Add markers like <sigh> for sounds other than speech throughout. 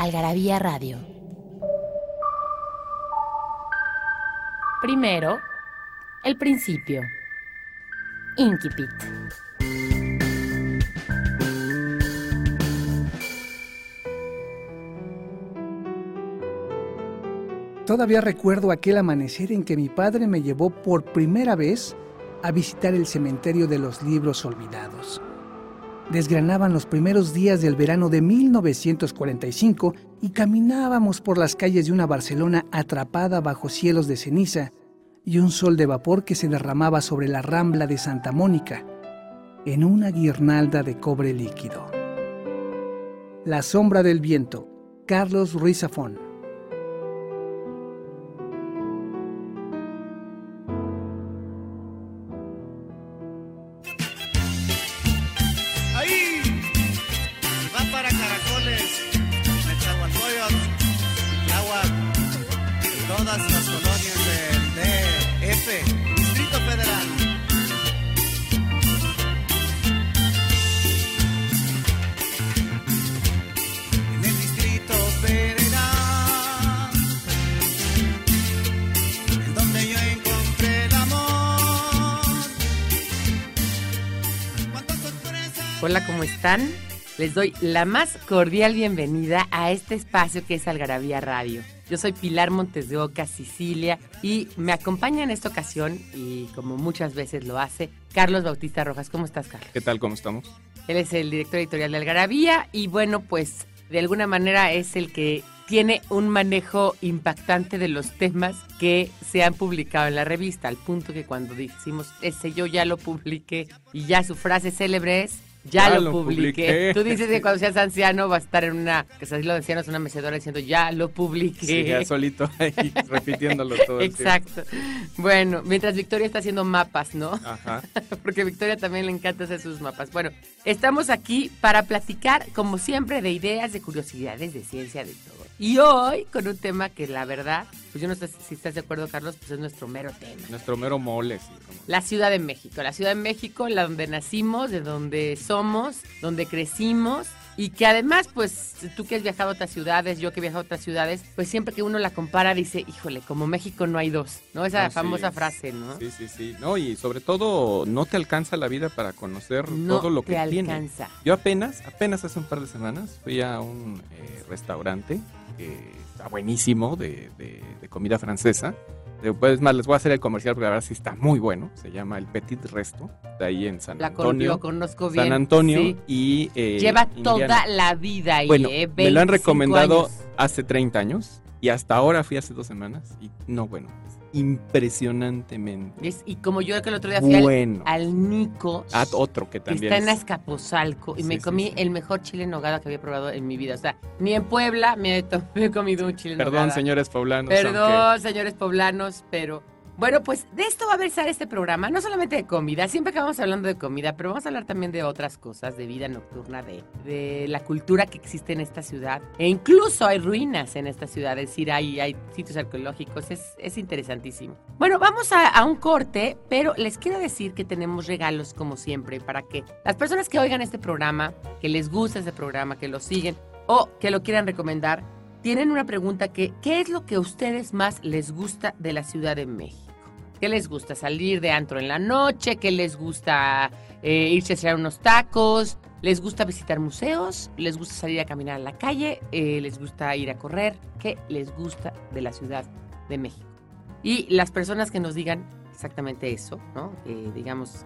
Algarabía Radio. Primero, el principio. Inquipit. Todavía recuerdo aquel amanecer en que mi padre me llevó por primera vez a visitar el cementerio de los libros olvidados. Desgranaban los primeros días del verano de 1945 y caminábamos por las calles de una Barcelona atrapada bajo cielos de ceniza y un sol de vapor que se derramaba sobre la rambla de Santa Mónica en una guirnalda de cobre líquido. La sombra del viento, Carlos Ruiz Zafón. Hola, ¿cómo están? Les doy la más cordial bienvenida a este espacio que es Algarabía Radio. Yo soy Pilar Montes de Oca, Sicilia, y me acompaña en esta ocasión, y como muchas veces lo hace, Carlos Bautista Rojas. ¿Cómo estás, Carlos? ¿Qué tal? ¿Cómo estamos? Él es el director editorial de Algarabía y bueno, pues de alguna manera es el que tiene un manejo impactante de los temas que se han publicado en la revista, al punto que cuando decimos ese yo ya lo publiqué y ya su frase célebre es ya, lo, publiqué. Tú dices que cuando seas anciano vas a estar en una, que así lo decían, es una mecedora diciendo ya lo publiqué. Sí, ya solito ahí <laughs> repitiéndolo todo. Exacto. Bueno, mientras Victoria está haciendo mapas, ¿no? Ajá. <laughs> Porque a Victoria también le encanta hacer sus mapas. Bueno, estamos aquí para platicar, como siempre, de ideas, de curiosidades, de ciencia, de todo. Y hoy con un tema que la verdad, pues yo no sé si estás de acuerdo, Carlos, pues es nuestro mero tema. Nuestro mero mole, sí. La Ciudad de México. La Ciudad de México, la donde nacimos, de donde somos, donde crecimos. Y que además, pues, tú que has viajado a otras ciudades, yo que he viajado a otras ciudades, pues siempre que uno la compara dice, híjole, como México no hay dos, ¿no? Esa famosa frase, ¿no? Sí, sí, sí. No, y sobre todo, no te alcanza la vida para conocer todo lo que te tiene. alcanza. Yo apenas, apenas hace un par de semanas, fui a un eh, restaurante está buenísimo de, comida francesa. Después más les voy a hacer el comercial porque la verdad sí está muy bueno. Se llama el Petit Resto, de ahí en San Antonio. Lo conozco bien. San Antonio y eh, lleva toda la vida ahí. Bueno, eh, me lo han recomendado hace 30 años y hasta ahora fui hace dos semanas y no bueno impresionantemente. y como yo que el otro día fui al, Nico. Ah, otro que también. está en Azcapotzalco y me comí el mejor chile en nogada que había probado en mi vida. O sea, ni en Puebla me he, <laughs> comido un chile en Perdón, nogada. señores poblanos. Perdón, señores poblanos, pero bueno, pues de esto va a versar este programa, no solamente de comida, siempre acabamos hablando de comida, pero vamos a hablar también de otras cosas, de vida nocturna, de, de la cultura que existe en esta ciudad. E incluso hay ruinas en esta ciudad, es decir, hay, hay sitios arqueológicos, es, es interesantísimo. Bueno, vamos a, a un corte, pero les quiero decir que tenemos regalos como siempre para que las personas que oigan este programa, que les gusta este programa, que lo siguen o que lo quieran recomendar, tienen una pregunta que, ¿qué es lo que a ustedes más les gusta de la Ciudad de México? ¿Qué les gusta? ¿Salir de antro en la noche? ¿Qué les gusta eh, irse a hacer unos tacos? ¿Les gusta visitar museos? ¿Les gusta salir a caminar a la calle? Eh, ¿Les gusta ir a correr? ¿Qué les gusta de la Ciudad de México? Y las personas que nos digan exactamente eso, ¿no? digamos,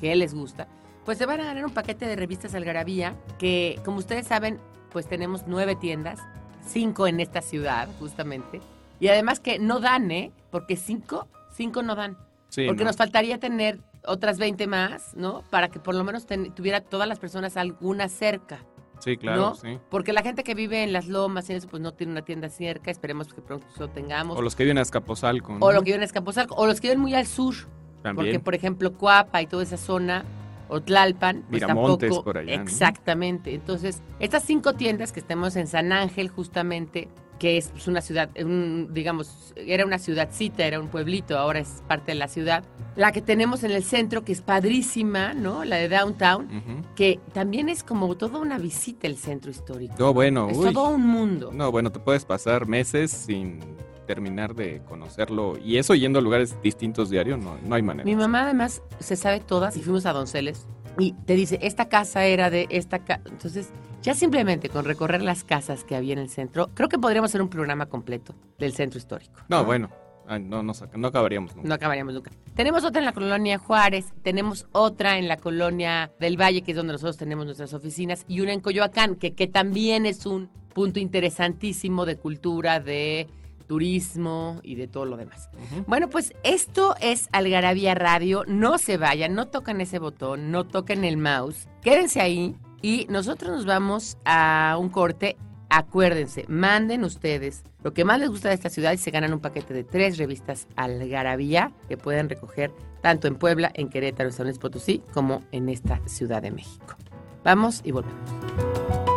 ¿qué les gusta? Pues se van a ganar un paquete de revistas Algarabía que, como ustedes saben, pues tenemos nueve tiendas, cinco en esta ciudad, justamente. Y además que no dan, ¿eh? Porque cinco Cinco no dan. porque nos faltaría tener otras 20 más, ¿no? Para que por lo menos tuviera todas las personas alguna cerca. Sí, claro, ¿no? sí. Porque la gente que vive en las lomas y eso, pues no tiene una tienda cerca, esperemos que pronto lo tengamos. O los que viven a Escaposalco. ¿no? O los que viven en Escapozalco, o los que viven muy al sur. También. Porque, por ejemplo, Cuapa y toda esa zona, o Tlalpan, pues Miramontes, tampoco. por allá, ¿no? Exactamente. Entonces, estas cinco tiendas que estamos en San Ángel, justamente, que es pues, una ciudad, un, digamos, era una ciudadcita, era un pueblito, ahora es parte de la ciudad. La que tenemos en el centro, que es padrísima, ¿no? La de Downtown, Ujú. que también es como toda una visita el centro histórico. No, bueno, es uy. todo un mundo. No, bueno, te puedes pasar meses sin terminar de conocerlo. Y eso yendo a lugares distintos diarios, no, no hay manera. Mi mamá además se sabe todas y fuimos a Donceles y te dice, esta casa era de esta casa. Entonces, ya simplemente con recorrer las casas que había en el centro, creo que podríamos hacer un programa completo del centro histórico. No, bueno, ay, no, no, no acabaríamos nunca. No acabaríamos nunca. Tenemos otra en la colonia Juárez, tenemos otra en la colonia del Valle, que es donde nosotros tenemos nuestras oficinas, y una en Coyoacán, que, que también es un punto interesantísimo de cultura, de turismo y de todo lo demás. Bueno, pues esto es Algarabía Radio. No se vayan, no toquen ese botón, no toquen el mouse. Quédense ahí y nosotros nos vamos a un corte. Acuérdense, manden ustedes lo que más les gusta de esta ciudad y se ganan un paquete de tres revistas Algarabía que pueden recoger tanto en Puebla, en Querétaro, en San Luis Potosí, como en esta Ciudad de México. Vamos y volvemos.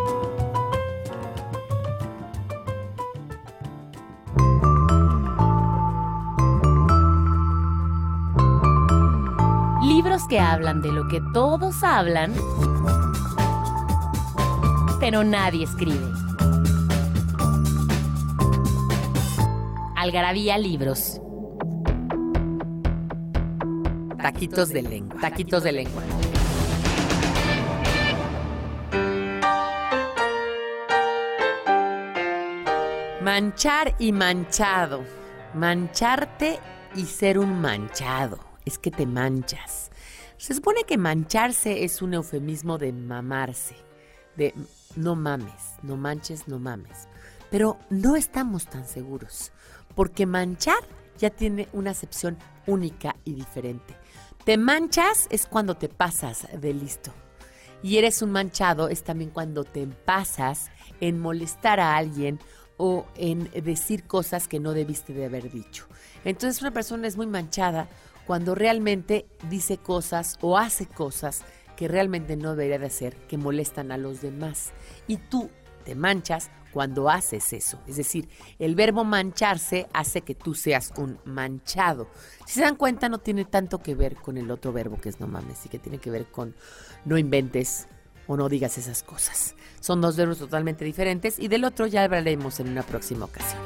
Que hablan de lo que todos hablan, pero nadie escribe. Algarabía Libros. Taquitos de lengua. Taquitos de lengua. Manchar y manchado. Mancharte y ser un manchado. Es que te manchas. Se supone que mancharse es un eufemismo de mamarse. De no mames, no manches, no mames. Pero no estamos tan seguros. Porque manchar ya tiene una acepción única y diferente. Te manchas es cuando te pasas de listo. Y eres un manchado es también cuando te pasas en molestar a alguien o en decir cosas que no debiste de haber dicho. Entonces una persona es muy manchada cuando realmente dice cosas o hace cosas que realmente no debería de hacer, que molestan a los demás. Y tú te manchas cuando haces eso. Es decir, el verbo mancharse hace que tú seas un manchado. Si se dan cuenta, no tiene tanto que ver con el otro verbo que es no mames, y que tiene que ver con no inventes o no digas esas cosas. Son dos verbos totalmente diferentes y del otro ya hablaremos en una próxima ocasión.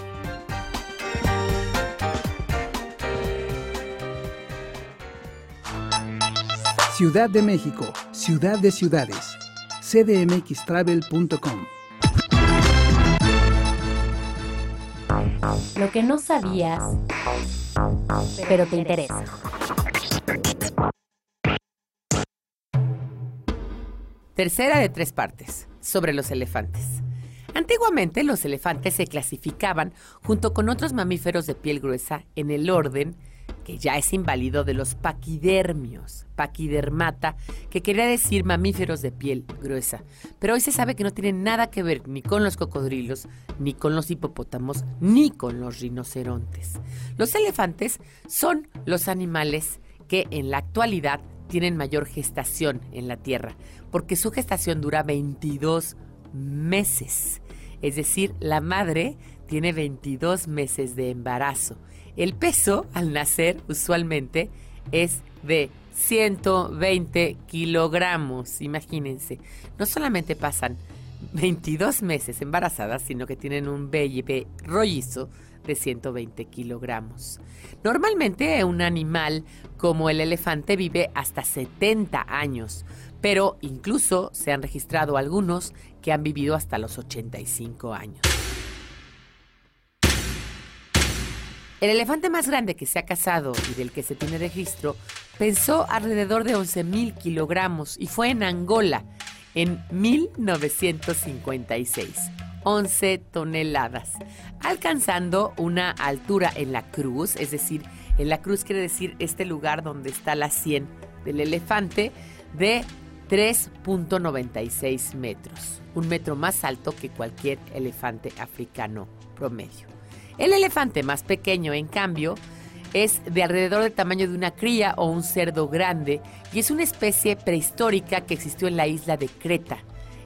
Ciudad de México, Ciudad de Ciudades. cdmxtravel.com Lo que no sabías, pero te interesa. Tercera de tres partes, sobre los elefantes. Antiguamente los elefantes se clasificaban junto con otros mamíferos de piel gruesa en el orden que ya es inválido de los paquidermios, paquidermata, que quería decir mamíferos de piel gruesa. Pero hoy se sabe que no tienen nada que ver ni con los cocodrilos, ni con los hipopótamos, ni con los rinocerontes. Los elefantes son los animales que en la actualidad tienen mayor gestación en la Tierra, porque su gestación dura 22 meses. Es decir, la madre tiene 22 meses de embarazo. El peso al nacer usualmente es de 120 kilogramos, imagínense. No solamente pasan 22 meses embarazadas, sino que tienen un bebé rollizo de 120 kilogramos. Normalmente un animal como el elefante vive hasta 70 años, pero incluso se han registrado algunos que han vivido hasta los 85 años. El elefante más grande que se ha cazado y del que se tiene registro pesó alrededor de 11 mil kilogramos y fue en Angola en 1956. 11 toneladas, alcanzando una altura en la cruz, es decir, en la cruz quiere decir este lugar donde está la sien del elefante, de 3.96 metros, un metro más alto que cualquier elefante africano promedio. El elefante más pequeño, en cambio, es de alrededor del tamaño de una cría o un cerdo grande y es una especie prehistórica que existió en la isla de Creta,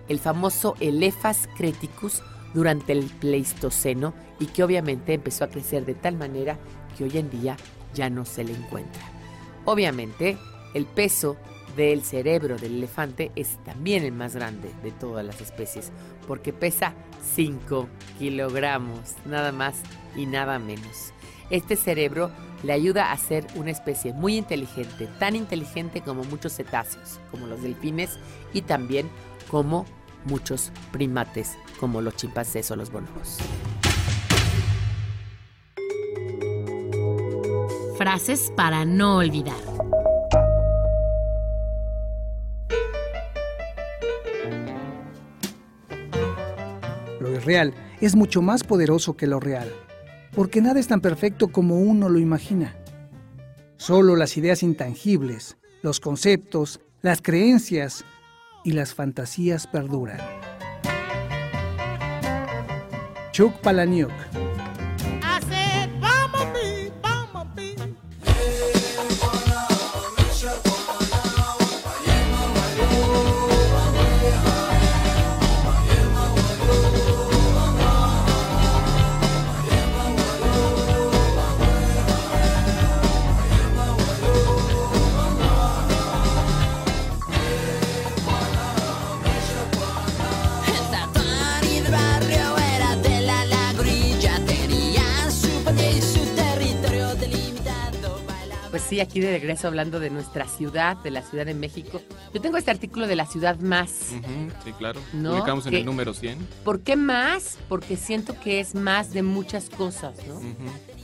el famoso Elephas creticus durante el Pleistoceno y que obviamente empezó a crecer de tal manera que hoy en día ya no se le encuentra. Obviamente, el peso del cerebro del elefante es también el más grande de todas las especies, porque pesa 5 kilogramos, nada más y nada menos. Este cerebro le ayuda a ser una especie muy inteligente, tan inteligente como muchos cetáceos, como los delfines y también como muchos primates, como los chimpancés o los bonobos. Frases para no olvidar. Lo irreal es mucho más poderoso que lo real, porque nada es tan perfecto como uno lo imagina. Solo las ideas intangibles, los conceptos, las creencias y las fantasías perduran. Chuck Palahniuk sí, aquí de regreso hablando de nuestra ciudad, de la Ciudad de México. Yo tengo este artículo de la ciudad más. Sí, claro. No, Publicamos en el número 100. ¿Por qué más? Porque siento que es más de muchas cosas, ¿no?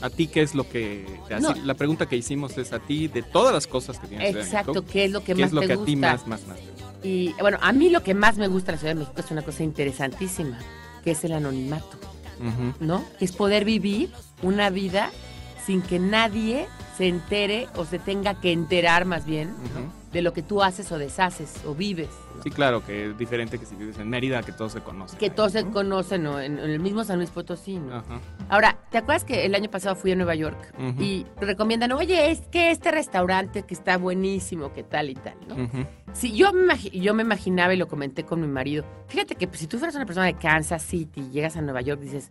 ¿A ti qué es lo que te hace? No. La pregunta que hicimos es a ti, de todas las cosas que tienes Exacto, ¿qué es lo que ¿qué más es lo te que gusta? a ti más, más, más? Y bueno, a mí lo que más me gusta de la Ciudad de México es una cosa interesantísima, que es el anonimato. ¿no? Es poder vivir una vida sin que nadie se entere o se tenga que enterar más bien de lo que tú haces o deshaces o vives. Sí, claro, que es diferente que si vives en Mérida, que todos se conocen. Que todos se ¿no? conocen ¿no? en, en el mismo San Luis Potosí. ¿no? Ajá. Ahora, ¿te acuerdas que el año pasado fui a Nueva York Ujú. y recomiendan, oye, es que este restaurante que está buenísimo, que tal y tal, ¿no? Ujú. Sí, yo me, yo me imaginaba y lo comenté con mi marido. Fíjate que pues, si tú fueras una persona de Kansas City y llegas a Nueva York, dices,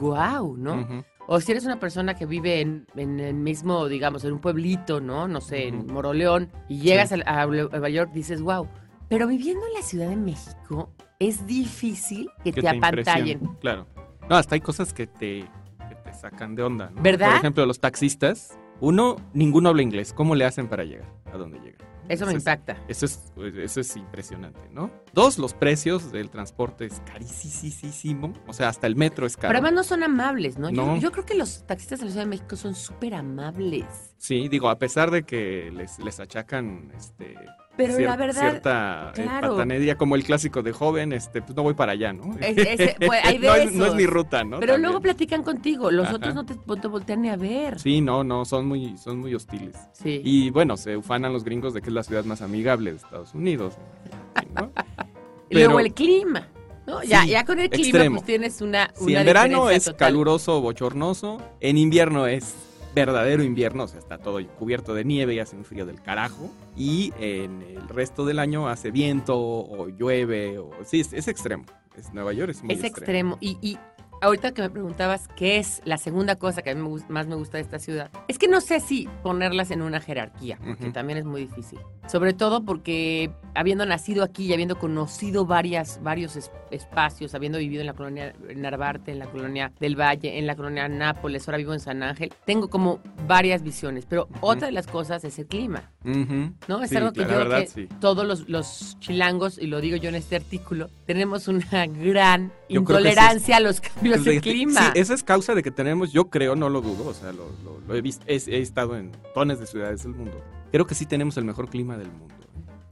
wow, ¿no? O si eres una persona que vive en, en el mismo, digamos, en un pueblito, ¿no? No sé, en. Moroleón, y llegas Sí. a, a Nueva York, dices, wow. Pero viviendo en la Ciudad de México, es difícil que, te, apantallen. impresiona, Claro. No, hasta hay cosas que te, que te sacan de onda. ¿no? ¿Verdad? Por ejemplo, los taxistas, uno, ninguno habla inglés. ¿Cómo le hacen para llegar a donde llegan? Eso me impacta. Eso es, eso es impresionante, ¿no? Dos, los precios del transporte es carísimo. O sea, hasta el metro es caro. Pero además no son amables, ¿no? Yo- No. Yo, creo que los taxistas de la Ciudad de México son súper amables. Sí, digo, a pesar de que les, les achacan este, Pero cier- la verdad, cierta eh, claro. patanería como el clásico de joven, este, pues no voy para allá, ¿no? Es- ese- pues, <laughs> hay no, es, no es esos. mi ruta, ¿no? pero También. luego platican contigo. Los Ajá. otros no te, no te voltean ni a ver. Sí, no, no, son muy, son muy hostiles. Sí. Y bueno, se ufanan los gringos de que es la ciudad más amigable de Estados Unidos. Sí, ¿no? Y <laughs> luego pero- el clima. ¿no? Ya, Sí, ya con el clima extremo. pues tienes una, Si una en verano es total. caluroso, bochornoso, en invierno es verdadero invierno, o sea, está todo cubierto de nieve y hace un frío del carajo. Y en el resto del año hace viento o llueve, o sí, es, es extremo. Es, Nueva York es muy Es extremo. Y, y ahorita que me preguntabas qué es la segunda cosa que a mí me más me gusta de esta ciudad, es que no sé si ponerlas en una jerarquía, porque Ujú. también es muy difícil. Sobre todo porque habiendo nacido aquí y habiendo conocido varias, varios es- espacios, habiendo vivido en la colonia Narvarte, en la colonia del Valle, en la colonia Nápoles, ahora vivo en San Ángel, tengo como varias visiones, pero otra de las cosas es el clima. Ujú. ¿no? Es Sí, algo que yo verdad, que sí. todos los, los chilangos, y lo digo yo en este artículo, tenemos una gran Yo intolerancia a los cambios Pues de de- clima. Sí, esa es causa de que tenemos, yo creo, no lo dudo, o sea, lo, lo- lo he visto, he, he estado en tones de ciudades del mundo. Creo que sí tenemos el mejor clima del mundo.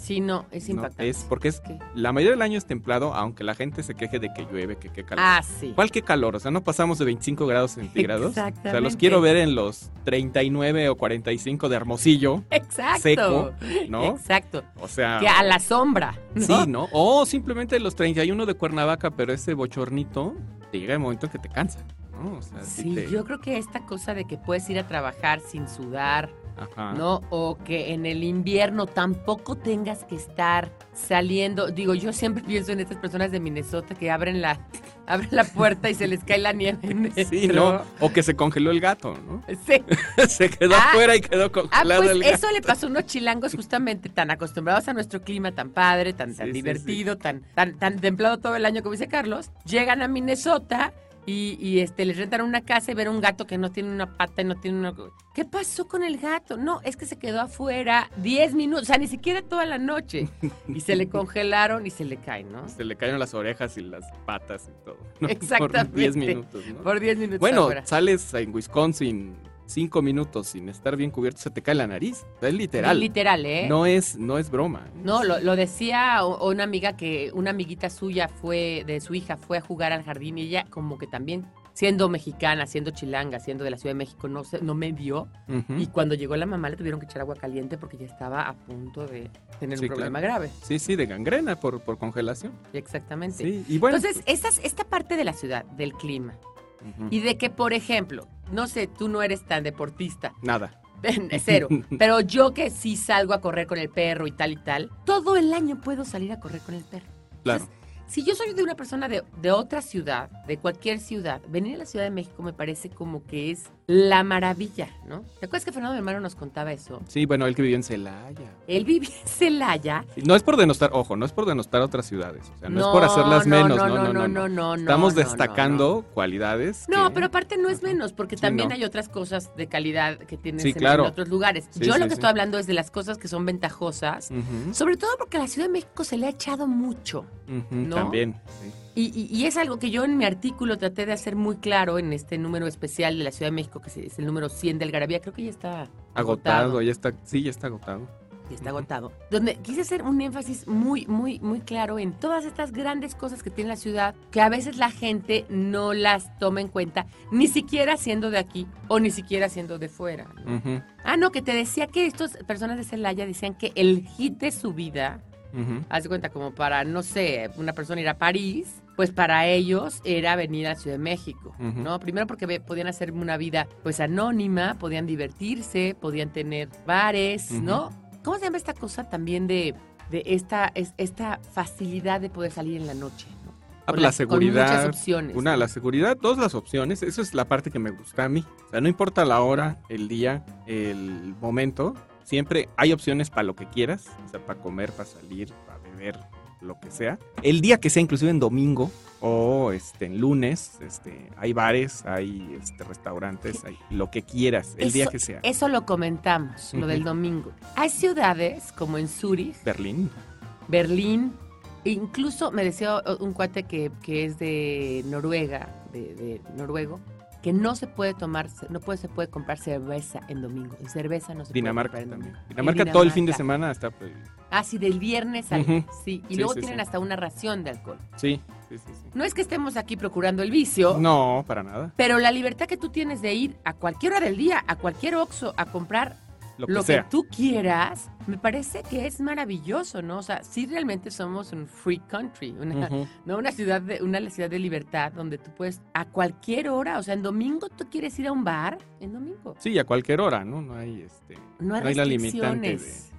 Sí, no, es ¿no? impactante. Es porque es ¿Qué? la mayoría del año es templado, aunque la gente se queje de que llueve, que qué calor. Ah, sí. ¿Cuál qué calor? O sea, no pasamos de 25 grados centígrados. O sea, los Exactamente. quiero ver en los 39 o 45 de Hermosillo, Exacto. seco, ¿no? Exacto. O sea, Que a la sombra. ¿no? sí, ¿no? O simplemente los 31 de Cuernavaca, pero ese bochornito te llega el momento en que te cansa, ¿no? O sea, sí Sí, te- yo creo que esta cosa de que puedes ir a trabajar sin sudar, Ajá. ¿no? O que en el invierno tampoco tengas que estar saliendo. Digo, yo siempre pienso en estas personas de Minnesota que abren la, <laughs> abren la puerta y se les cae la nieve en Sí, ¿no? O que se congeló el gato, ¿no? Sí. <laughs> se quedó Ah. afuera y quedó Ah, congelado pues el gato. eso le pasó a unos chilangos justamente tan acostumbrados a nuestro clima tan padre, tan, tan Sí, sí, divertido, Tan, tan, tan templado todo el año, como dice Carlos. Llegan a Minnesota y, y, este, les rentan una casa y ver un gato que no tiene una pata y no tiene una... ¿Qué pasó con el gato? No, es que se quedó afuera 10 minutos, o sea, ni siquiera toda la noche. <laughs> Y se le congelaron y se le caen, ¿no? Se le cayeron las orejas y las patas y todo. ¿no? <laughs> Exactamente. Por 10 minutos, ¿no? Por 10 minutos Bueno, afuera. sales en Wisconsin cinco minutos sin estar bien cubierto, se te cae la nariz. Es literal. Literal, ¿eh? No es, no es broma. No, lo, lo decía una amiga que una amiguita suya fue, de su hija, fue a jugar al jardín y ella como que también, siendo mexicana, siendo chilanga, siendo de la Ciudad de México, no, se, no me. Ujú. Y cuando llegó la mamá le tuvieron que echar agua caliente porque ya estaba a punto de tener Sí, un problema grave. Sí, sí, de gangrena por, por congelación. Exactamente. Sí, y bueno. Entonces, estas- esta parte de la ciudad, del clima, y de que, por ejemplo, no sé, tú no eres tan deportista, Nada. cero, <laughs> pero yo que sí salgo a correr con el perro y tal y tal, todo el año puedo salir a correr con el perro. Claro. Si yo soy de una persona de, de otra ciudad, de cualquier ciudad, venir a la Ciudad de México me parece como que es la maravilla, ¿no? ¿Te acuerdas que Fernando mi hermano nos contaba eso? Sí, bueno, él que vivió en Celaya. Él vivía en Celaya. No es por denostar, ojo, no es por denostar otras ciudades. O sea, no, es por hacerlas menos. No, no, no. no, no, Estamos destacando cualidades. No, que- pero aparte no es menos, porque Sí, también hay otras cosas de calidad que tienes Sí, en, claro. en otros lugares. Sí, Yo lo que estoy hablando es de las cosas que son ventajosas, sobre todo porque a la Ciudad de México se le ha echado mucho. ¿no? También. sí. Y, y- y es algo que yo en mi artículo traté de hacer muy claro en este número especial de la Ciudad de México, que es el número 100 del Garabía. Creo que ya está Agotado, ya está. Sí, ya está agotado. Ya está agotado. Donde quise hacer un énfasis muy, muy, muy claro en todas estas grandes cosas que tiene la ciudad, que a veces la gente no las toma en cuenta, ni siquiera siendo de aquí o ni siquiera siendo de fuera. Ah, no, que te decía que estas personas de Celaya decían que el hit de su vida, ujú. haz de cuenta como para, no sé, una persona ir a París, pues para ellos era venir a Ciudad de México. ¿no? Primero porque podían hacer una vida pues anónima, podían divertirse, podían tener bares. ¿no? ¿Cómo se llama esta cosa también de, de esta, es- esta facilidad de poder salir en la noche? ¿no? Ah, la seguridad. Con muchas opciones. Una, la seguridad, dos las opciones. Eso es la parte que me gusta a mí. O sea, no importa la hora, el día, el momento. Siempre hay opciones para lo que quieras. O sea, para comer, para salir, para beber, lo que sea. El día que sea, inclusive en domingo o este, en lunes, este, hay bares, hay este, restaurantes, hay lo que quieras. El día que sea. Eso lo comentamos, lo del domingo. Hay ciudades como en Zurich, Berlín. Berlín, incluso me decía un cuate que, que es de Noruega, de, de noruego, que no se puede tomar, no puede, se puede comprar cerveza en domingo. Y cerveza no se Dinamarca puede comprar en también. domingo. Dinamarca, todo el fin de semana está prohibido. Ah, sí, del viernes al... Sí, y Sí, luego sí, tienen sí. hasta una ración de alcohol. Sí, sí, sí. sí. No es que estemos aquí procurando el vicio, No, para nada. pero la libertad que tú tienes de ir a cualquier hora del día, a cualquier Oxxo, a comprar Lo que lo sea. que tú quieras, me parece que es maravilloso, ¿no? O sea, sí realmente somos un free country, una. ¿no? Una ciudad de una ciudad de libertad donde tú puedes a cualquier hora, o sea, en domingo tú quieres ir a un bar, en domingo. Sí, a cualquier hora, ¿no? No hay este. No hay, No hay la limitante de-.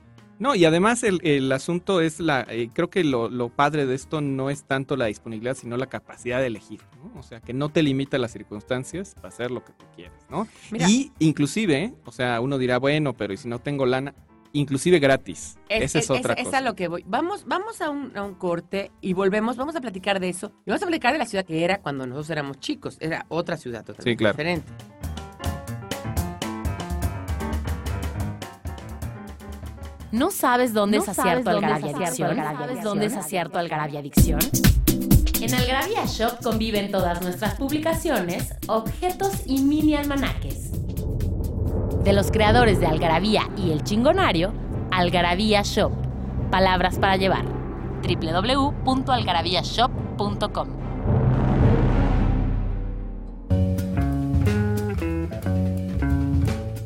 No, y además el, el asunto es la. eh, creo que lo, lo padre de esto no es tanto la disponibilidad, sino la capacidad de elegir, ¿no? O sea, que no te limita las circunstancias para hacer lo que tú quieras, ¿no? Mira. Y inclusive, o sea, uno dirá, bueno, pero ¿y si no tengo lana? Inclusive gratis. Esa es, otra es cosa. a lo que voy. Vamos, vamos a un, a un corte y volvemos, vamos a platicar de eso. Y vamos a platicar de la ciudad que era cuando nosotros éramos chicos. Era otra ciudad totalmente Sí, claro. diferente. ¿No sabes dónde ¿No es acierto Algarabia Adicción? ¿Sabes dónde es acierto Algarabia Adicción? En Algarabia Shop conviven todas nuestras publicaciones, objetos y mini almanaques. De los creadores de Algarabía y El Chingonario, Algarabía Shop. Palabras para llevar. www.algarabíashop.com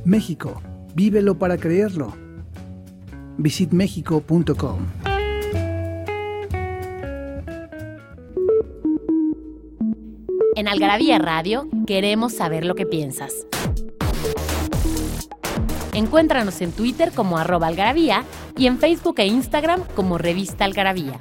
México, vívelo para creerlo. Visitmexico.com En Algarabía Radio queremos saber lo que piensas. Encuéntranos en Twitter como arroba algarabía y en Facebook e Instagram como revista algarabía.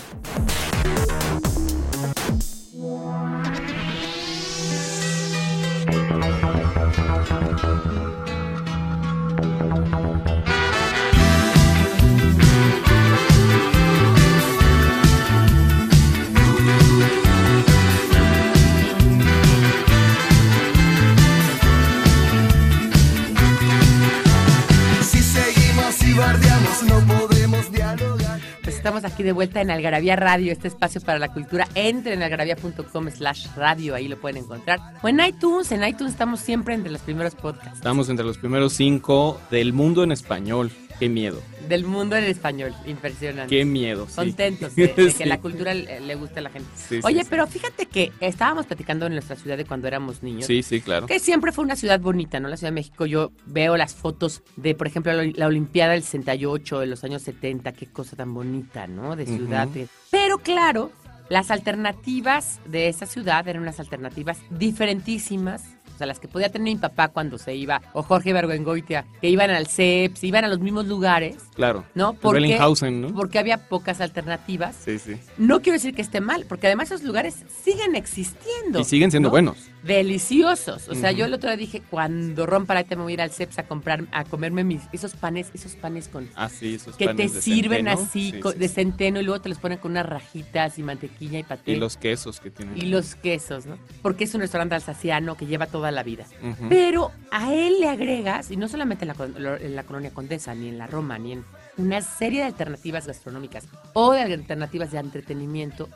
Aquí de vuelta en Algarabía Radio, este espacio para la cultura. Entren en algarabía.com slash radio, ahí lo pueden encontrar. O en iTunes, en iTunes estamos siempre entre los primeros podcasts. Estamos entre los primeros cinco del mundo en español. Qué miedo, Del mundo en español, impresionante. qué miedo. sí. Contentos <laughs> de, de que la cultura le, le guste a la gente. Sí, Oye, pero fíjate que estábamos platicando en nuestra ciudad de cuando éramos niños. Sí, sí, claro. Que siempre fue una ciudad bonita, ¿no? La Ciudad de México. Yo veo las fotos de, por ejemplo, la, la Olimpiada del 68, de los años 70. Qué cosa tan bonita, ¿no? De ciudad. Pero claro, las alternativas de esa ciudad eran unas alternativas diferentísimas. O sea, las que podía tener mi papá cuando se iba, o Jorge Bergoengoitia, que iban al CEPS, iban a los mismos lugares, Claro. ¿no? Porque, ¿no? porque había pocas alternativas. Sí, sí. No quiero decir que esté mal, porque además esos lugares siguen existiendo. Y siguen siendo ¿no? buenos. Deliciosos. O sea, yo el otro día dije, cuando rompa la te me voy a ir al CEPS a comprar, a comerme mis, esos panes, esos panes con Ah, sí, esos que te de sirven centeno. así Sí, co- sí, de centeno y luego te los ponen con unas rajitas y mantequilla y paté. Y los quesos que tienen. y los quesos, ¿no? Porque es un restaurante alsaciano que lleva toda la vida. Pero a él le agregas, y no solamente en la, en la colonia Condesa, ni en la Roma, ni en una serie de alternativas gastronómicas o de alternativas de entretenimiento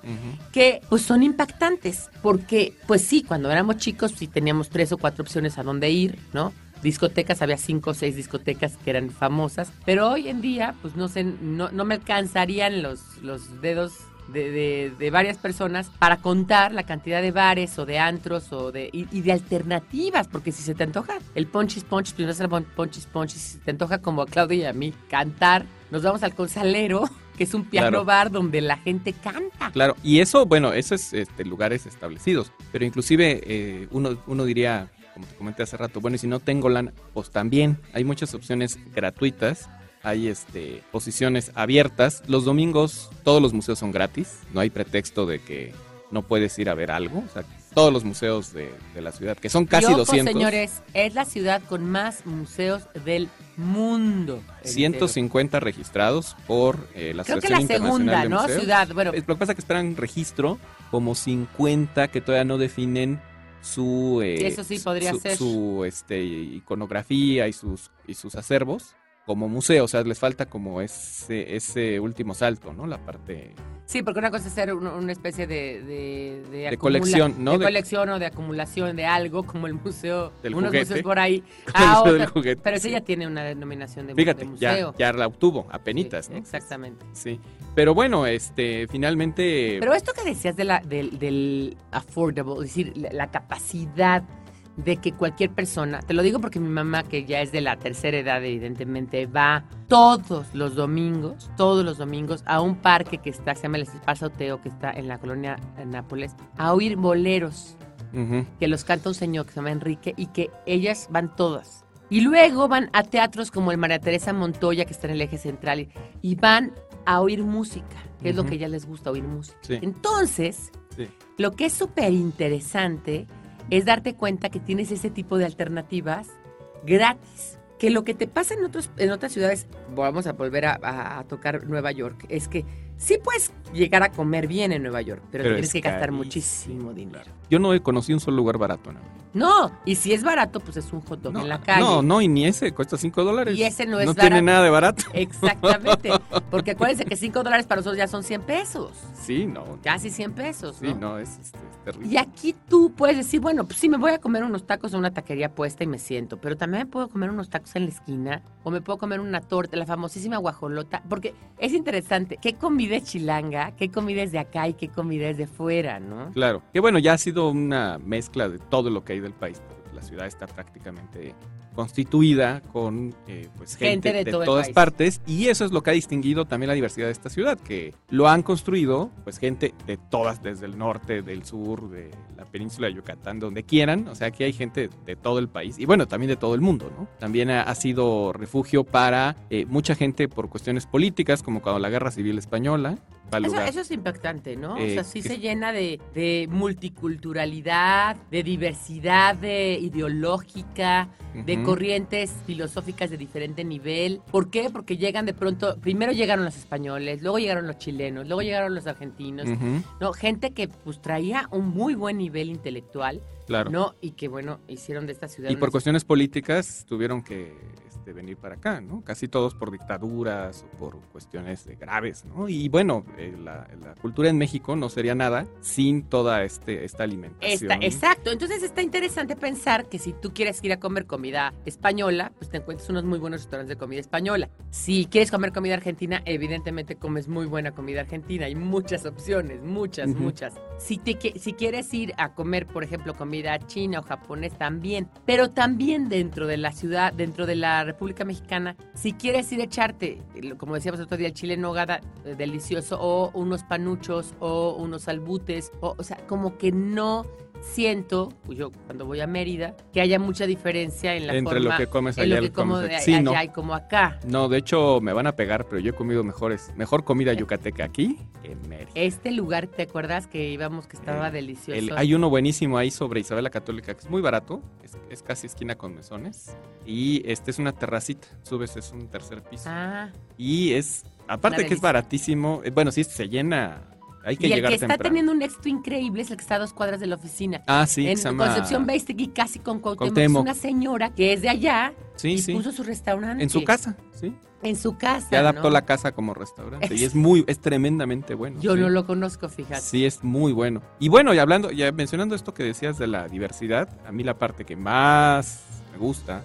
que pues son impactantes, porque pues sí, cuando éramos chicos sí teníamos tres o cuatro opciones a dónde ir, ¿no? Discotecas, había cinco o seis discotecas que eran famosas, pero hoy en día pues no sé, no, no me alcanzarían los, los dedos de, de- de varias personas para contar la cantidad de bares o de antros o de y, y de alternativas, porque si se te antoja el Ponchis Ponchis, primero es el Pon- Ponchis Ponchis, si se te antoja como a Claudia y a mí cantar, nos vamos al Consalero, <laughs> que es un piano Claro. bar donde la gente canta. Claro, y eso, bueno, eso es este, lugares establecidos, pero inclusive eh, uno, uno diría, como te comenté hace rato, bueno, y si no tengo lana, pues también hay muchas opciones gratuitas, hay este, posiciones abiertas, los domingos todos los museos son gratis, no hay pretexto de que no puedes ir a ver algo, o sea, todos los museos de, de la ciudad, que son casi Y ojo, 200, señores, es la ciudad con más museos del mundo. entero. 150 registrados por eh, la Creo que la segunda, de ¿no? Museos. Ciudad, bueno, Lo que pasa es que esperan registro como 50 que todavía no definen su eh, Eso sí podría su, ser. su, este iconografía y sus y sus acervos como museo, o sea, les falta como ese ese último salto, ¿no? La parte sí, porque una cosa es ser un- una especie de... De, de colección, ¿no? De, De- colección o de acumulación de algo, como el museo, Del unos juguete. museos por ahí. <laughs> Ah, otra- juguete. pero ese sí. ya tiene una denominación de, de Fíjate, ya, museo. ya la obtuvo, apenitas, Sí, ¿no? Exactamente. Sí. Pero bueno, este finalmente Pero esto que decías de la, del, del affordable, es decir, la, la capacidad de que cualquier persona, te lo digo porque mi mamá, que ya es de la tercera edad, evidentemente, va todos los domingos, todos los domingos, a un parque que está, se llama el Espacio Teo, que está en la colonia Nápoles, a oír boleros que los canta un señor que se llama Enrique y que ellas van todas. Y luego van a teatros como el María Teresa Montoya, que está en el eje central, y, y van a oír música, que es lo que a ellas les gusta, oír música. Sí. Entonces, Sí. lo que es súper interesante es darte cuenta que tienes ese tipo de alternativas gratis. Que lo que te pasa en, otros, en otras ciudades, vamos a volver a, a- tocar Nueva York, es que sí puedes llegar a comer bien en Nueva York, pero, Pero tienes es que gastar carísimo, muchísimo dinero. Yo no he conocido un solo lugar barato. ¿no? No, y si es barato, pues es un hot dog No, en la calle. no, no, y ni ese, cuesta 5 dólares. Y ese no es No tiene barato. nada de barato. <laughs> Exactamente, porque acuérdense que 5 dólares para nosotros ya son 100 pesos, Sí, no. casi 100 pesos, Sí, ¿no? no, es, es terrible. Y aquí tú puedes decir, bueno, pues sí, me voy a comer unos tacos en una taquería puesta y me siento, pero también me puedo comer unos tacos en la esquina o me puedo comer una torta, la famosísima guajolota, porque es interesante, ¿qué comida es chilanga? ¿Qué comida es de acá y qué comida es de fuera, no? Claro, que bueno, ya ha sido una mezcla de todo lo que hay del país. La ciudad está prácticamente constituida con eh, pues, Gente gente, de todas partes y eso es lo que ha distinguido también la diversidad de esta ciudad, que lo han construido pues gente de todas, desde el norte, del sur, de la península de Yucatán, donde quieran, o sea, aquí hay gente de todo el país y bueno, también de todo el mundo, ¿no? También ha, ha sido refugio para eh, mucha gente por cuestiones políticas, como cuando la Guerra Civil Española. Al Eso, lugar. eso es impactante, ¿no? o Eh, sea, sí que- se llena de, de multiculturalidad, de diversidad de ideológica, de corrientes filosóficas de diferente nivel. ¿Por qué? Porque llegan de pronto, primero llegaron los españoles, luego llegaron los chilenos, luego llegaron los argentinos, no, gente que pues traía un muy buen nivel intelectual, claro. ¿no? Y que bueno, hicieron de esta ciudad Y por cuestiones políticas tuvieron que este, venir para acá, ¿no? Casi todos por dictaduras o por cuestiones eh, graves, ¿no? Y bueno, eh, la, la cultura en México no sería nada sin toda este, esta alimentación. Esta- exacto, entonces está interesante pensar que si tú quieres ir a comer comida española, pues te encuentras unos muy buenos restaurantes de comida española. Si quieres comer comida argentina, evidentemente comes muy buena comida argentina. Hay muchas opciones, muchas, Ujú. muchas. Si, te, si quieres ir a comer, por ejemplo, comida china o japonés también, pero también dentro de la ciudad, dentro de la República Mexicana, si quieres ir a echarte, eh, como decíamos el otro día, el chile en nogada eh, delicioso, o unos panuchos, o unos albutes, o, o sea, como que no siento, pues yo cuando voy a Mérida, que haya mucha diferencia en la Entre forma, lo que comes en allá lo y que lo como comes de. Sí, allá no. y como acá. No, de hecho me van a pegar, pero yo he comido mejores, mejor comida yucateca aquí que en Mérida. Este lugar, ¿te acuerdas que íbamos que estaba El- delicioso? El- hay uno buenísimo ahí sobre Isabel la Católica que es muy barato, es, es casi esquina con mesones. Y este es una terracita, subes, es un tercer piso. Ah, Y es, aparte que es baratísimo, eh, bueno, sí, se llena, hay que y el llegar que está teniendo un éxito increíble es el que está a dos cuadras de la oficina. Ah, sí, en se llama... Concepción Beistegui, casi con Cuauhtémoc. Cuauhtémoc. Es una señora que es de allá Sí, y sí, puso su restaurante. en su casa, sí. En su casa, Ya adaptó ¿no? la casa como restaurante y Es- es muy, es tremendamente bueno. Yo sí. no lo conozco, fíjate. Sí, es muy bueno. Y bueno, y hablando, ya mencionando esto que decías de la diversidad, a mí la parte que más me gusta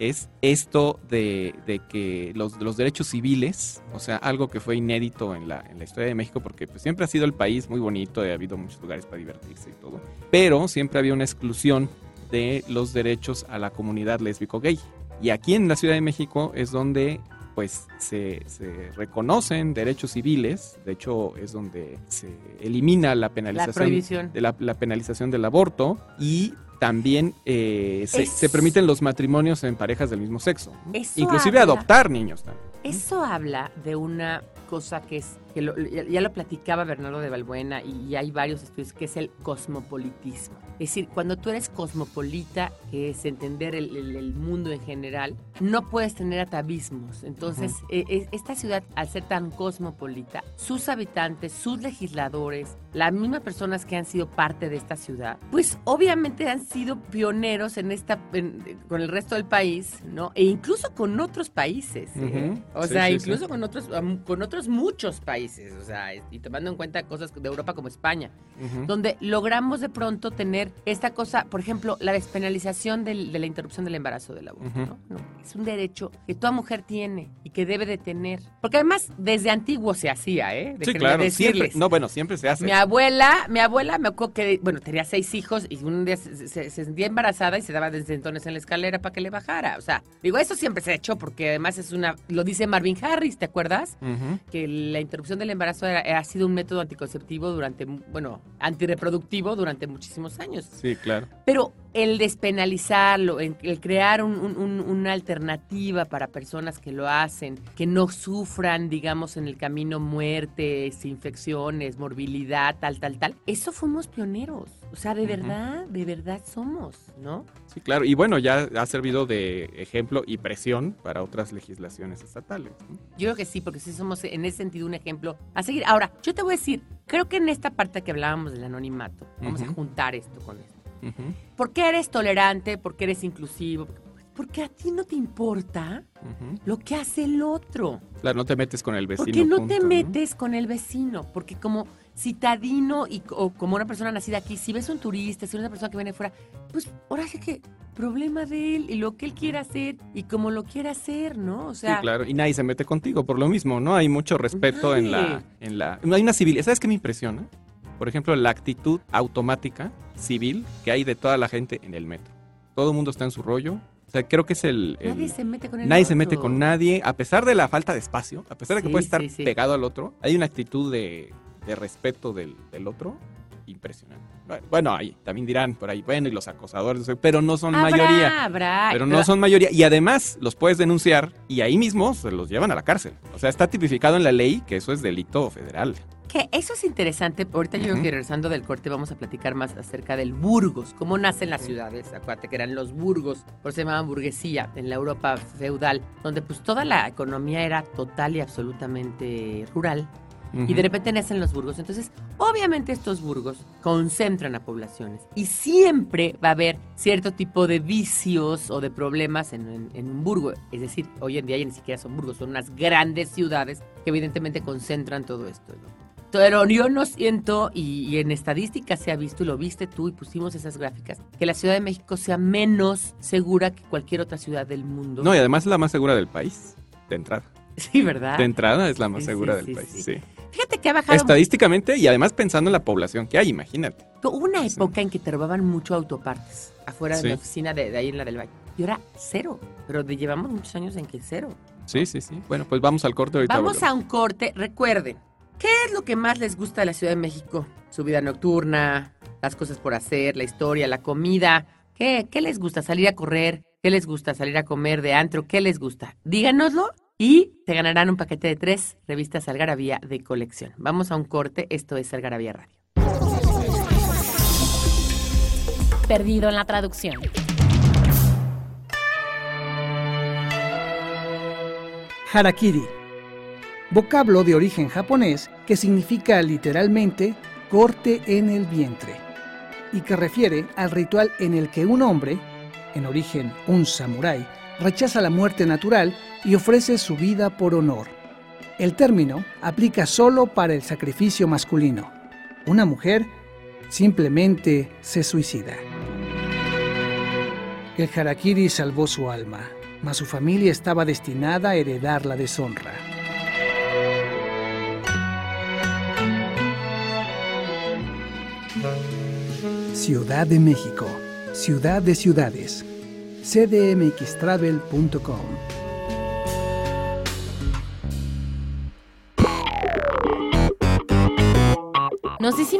es esto de, de que los, los derechos civiles, o sea, algo que fue inédito en la, en la historia de México, porque pues, siempre ha sido el país muy bonito, y ha habido muchos lugares para divertirse y todo, pero siempre había una exclusión de los derechos a la comunidad lésbico-gay. Y aquí en la Ciudad de México es donde pues se, se reconocen derechos civiles, de hecho es donde se elimina la La penalización, prohibición. de la, la penalización del aborto y también eh, se, Es- se permiten los matrimonios en parejas del mismo sexo. Eso inclusive habla- adoptar niños también. Eso habla de una cosa que es, que lo- ya ya lo platicaba Bernardo de Balbuena y, y hay varios estudios, que es el cosmopolitismo. Es decir, cuando tú eres cosmopolita, que es entender el, el- el mundo en general, no puedes tener atavismos. Entonces, eh, eh, esta ciudad, al ser tan cosmopolita, sus habitantes, sus legisladores, las mismas personas que han sido parte de esta ciudad, pues obviamente han sido pioneros en esta, en- con el resto del país, ¿no? E incluso con otros países. ¿eh? O Sí, sea, sí, incluso sí. con otros, con otros muchos países, o sea, y tomando en cuenta cosas de Europa como España, Ujú. donde logramos de pronto tener esta cosa, por ejemplo, la despenalización del- de la interrupción del embarazo del aborto, Ujú. ¿no? No, Es un derecho que toda mujer tiene y que debe de tener. Porque además, desde antiguo se hacía, ¿eh? Sí, Déjenme claro, decirles. siempre, no, bueno, siempre se hace. Mi abuela, mi abuela me acuerdo que, bueno, tenía seis hijos y un día se, se- se sentía embarazada y se daba desentones en la escalera para que le bajara. O sea, digo, eso siempre se ha hecho porque además es una, lo dice Marvin Harris, ¿te acuerdas? Ujú. Que la interrupción del embarazo era- ha sido un método anticonceptivo durante, bueno, antirreproductivo durante muchísimos años. Sí, claro. Pero el despenalizarlo, el, el crear un- un- un- una alternativa para personas que lo hacen, que no sufran, digamos, en el camino muertes, infecciones, morbilidad, tal, tal, tal, eso fuimos pioneros. O sea, de verdad, de verdad somos, ¿no? Sí, claro. Y bueno, ya ha servido de ejemplo y presión para otras legislaciones estatales. ¿no? Yo creo que sí, porque sí somos en ese sentido un ejemplo a seguir. Ahora, yo te voy a decir, creo que en esta parte que hablábamos del anonimato, vamos a juntar esto con esto. Ujú, ¿Por qué eres tolerante? ¿Por qué eres inclusivo? Porque a ti no te importa lo que hace el otro. Claro, no te metes con el vecino. Porque no punto, te metes con el vecino. Porque como citadino y, o como una persona nacida aquí, si ves un turista, si ves una persona que viene de fuera, pues ahora sí que problema de él y lo que él quiera hacer y como lo quiera hacer, ¿no? O sea, sí, claro. Y nadie se mete contigo por lo mismo, ¿no? Hay mucho respeto en la, en la. Hay una civil. ¿Sabes qué me impresiona? Por ejemplo, la actitud automática civil que hay de toda la gente en el metro. Todo el mundo está en su rollo. O sea, creo que es el. el- nadie se mete con el nadie se mete con nadie, a pesar de la falta de espacio, a pesar de que Sí, puede estar sí. pegado al otro, hay una actitud de, de respeto del, del otro impresionante. Bueno, ahí también dirán por ahí, bueno, y los acosadores, pero no son Habrá, mayoría. habrá, Pero no son mayoría. Y además los puedes denunciar y ahí mismo se los llevan a la cárcel. O sea, está tipificado en la ley que eso es delito federal. Que eso es interesante. Ahorita yo creo Ujú. que regresando del corte vamos a platicar más acerca del Burgos, cómo nacen las ciudades. Acuérdate que eran los Burgos, por eso se llamaban burguesía en la Europa feudal, donde pues toda la economía era total y absolutamente rural. Y de repente nacen los burgos. Entonces, obviamente estos burgos concentran a poblaciones. Y siempre va a haber cierto tipo de vicios o de problemas en, en- en un burgo. Es decir, hoy en día ya ni siquiera son burgos, son unas grandes ciudades que evidentemente concentran todo esto. ¿no? Pero yo no siento, y, y en estadística se ha visto, y lo viste tú y pusimos esas gráficas, que la Ciudad de México sea menos segura que cualquier otra ciudad del mundo. No, y además es la más segura del país. De entrada. <laughs> Sí, ¿verdad? De entrada es la más Sí, segura sí, del sí, país. sí. Fíjate que ha bajado Estadísticamente y además pensando en la población que hay, imagínate. Hubo una Sí. época en que te robaban mucho autopartes afuera de Sí. la oficina de, de ahí en la del Valle. Y ahora cero. Pero de- llevamos muchos años en que cero. Sí, sí, sí. Bueno, pues vamos al corte ahorita. Vamos volvemos. a un corte. Recuerden, ¿qué es lo que más les gusta de la Ciudad de México? Su vida nocturna, las cosas por hacer, la historia, la comida. ¿Qué, qué les gusta? ¿Salir a correr? ¿Qué les gusta? ¿Salir a comer de antro? ¿Qué les gusta? Díganoslo y te ganarán un paquete de tres revistas Algarabía de colección. Vamos a un corte. Esto es Algarabía Radio. Perdido en la traducción. Harakiri. Vocablo de origen japonés que significa literalmente corte en el vientre y que refiere al ritual en el que un hombre, en origen un samurái, rechaza la muerte natural y ofrece su vida por honor. El término aplica solo para el sacrificio masculino. Una mujer simplemente se suicida. El harakiri salvó su alma, mas su familia estaba destinada a heredar la deshonra. Ciudad de México, ciudad de ciudades. cdmxtravel.com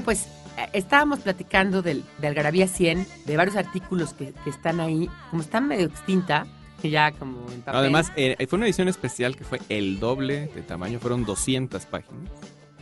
Bueno, pues eh, estábamos platicando del, de Algarabía 100, de varios artículos que, que están ahí. Como está medio extinta, que ya como en papel. Además, eh, fue una edición especial que fue el doble de tamaño, fueron 200 páginas.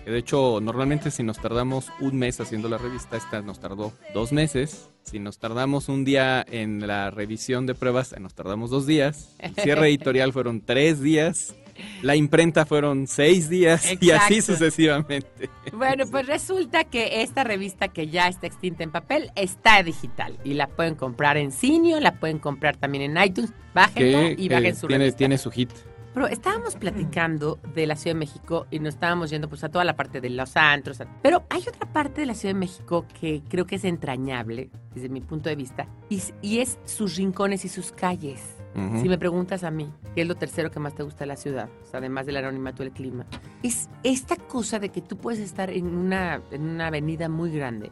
De hecho, normalmente si nos tardamos un mes haciendo la revista, esta nos tardó dos meses. Si nos tardamos un día en la revisión de pruebas, nos tardamos dos días. El cierre <laughs> editorial fueron tres días. La imprenta fueron seis días y así sucesivamente. Bueno, pues resulta que esta revista que ya está extinta en papel está digital y la pueden comprar en Cineo, la pueden comprar también en iTunes. Bájenla y bajen su tiene, revista. tiene su hit. Pero estábamos platicando de la Ciudad de México y nos estábamos yendo pues a toda la parte de los antros. Pero hay otra parte de la Ciudad de México que creo que es entrañable desde mi punto de vista y es sus rincones y sus calles. Si me preguntas a mí, ¿qué es lo tercero que más te gusta de la ciudad? O sea, además del anonimato del clima. Es esta cosa de que tú puedes estar en una, en una avenida muy grande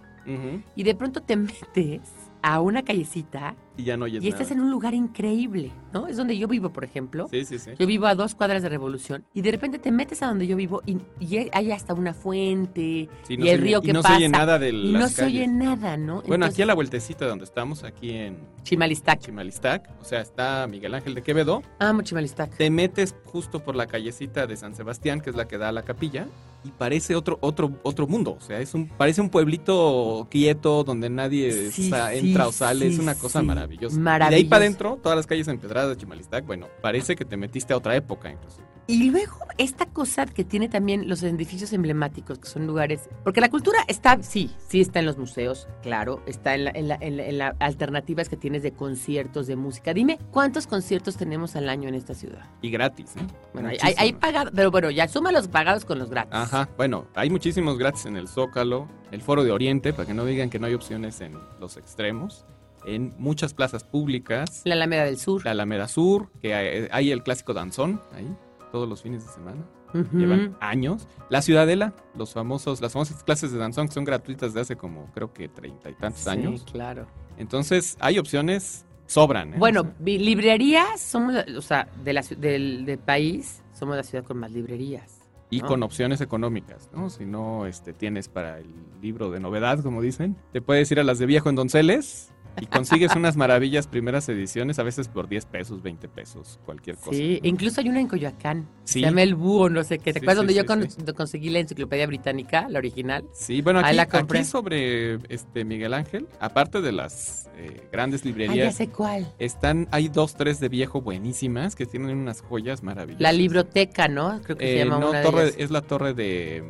y de pronto te <laughs> metes a una callecita Y ya no oyes y estás nada. en un lugar increíble, ¿no? Es donde yo vivo, por ejemplo. Sí, sí, sí. Yo vivo a dos cuadras de Revolución y de repente te metes a donde yo vivo y, y hay hasta una fuente Sí, no y el río y que no se pasa. oye nada de y no las se oye nada, ¿no? Bueno, Entonces, aquí a la vueltecita donde estamos, aquí en Chimalistac. Chimalistac, o sea, está Miguel Ángel de Quevedo, Amo Chimalistac. te metes justo por la callecita de San Sebastián, que es la que da a la capilla, y parece otro otro otro mundo, o sea, es un parece un pueblito quieto donde nadie Sí, sa- sí, entra o sale, es una cosa sí. maravillosa. Y de ahí Maravilloso. para adentro, todas las calles empedradas de Chimalistac, bueno, parece que te metiste a otra época inclusive. Y luego esta cosa que tiene también los edificios emblemáticos, que son lugares, porque la cultura está, sí, sí está en los museos, claro, está en la, en la, en la- en la alternativas que tienes de conciertos, de música. Dime, ¿cuántos conciertos tenemos al año en esta ciudad? Y gratis, ¿eh? Bueno, hay, hay, pagados, pero bueno, ya suma los pagados con los gratis. Ajá, bueno, hay muchísimos gratis en el Zócalo, el Foro de Oriente, para que no digan que no hay opciones en los extremos, en muchas plazas públicas, La Alameda del Sur. la Alameda Sur, que hay, hay el clásico danzón ahí, todos los fines de semana, llevan años. La Ciudadela, los famosos, las famosas clases de danzón que son gratuitas de hace como creo que treinta y tantos Sí, años. claro. Entonces, hay opciones, sobran. ¿eh? Bueno, O sea, vi- librerías, somos, o sea, de la, del, del país, somos la ciudad con más librerías. y ¿no? con opciones económicas, ¿no? Si no este, tienes para el libro de novedad, como dicen, te puedes ir a las de viejo en Donceles y consigues unas maravillas primeras ediciones, a veces por 10 pesos, 20 pesos, cualquier cosa. Sí, incluso hay una en Coyoacán. Sí. Se llama El Búho, no sé qué. ¿Te Sí, acuerdas sí, donde yo con- conseguí la enciclopedia británica, la original? Sí, bueno, aquí, la compré. aquí sobre este Miguel Ángel, aparte de las eh, grandes Ah, ya librerías, sé cuál. están, hay dos, tres de viejo buenísimas que tienen unas joyas maravillosas. La libroteca, ¿no? Creo que se Eh, llama no, una torre, de ellas. es la torre de...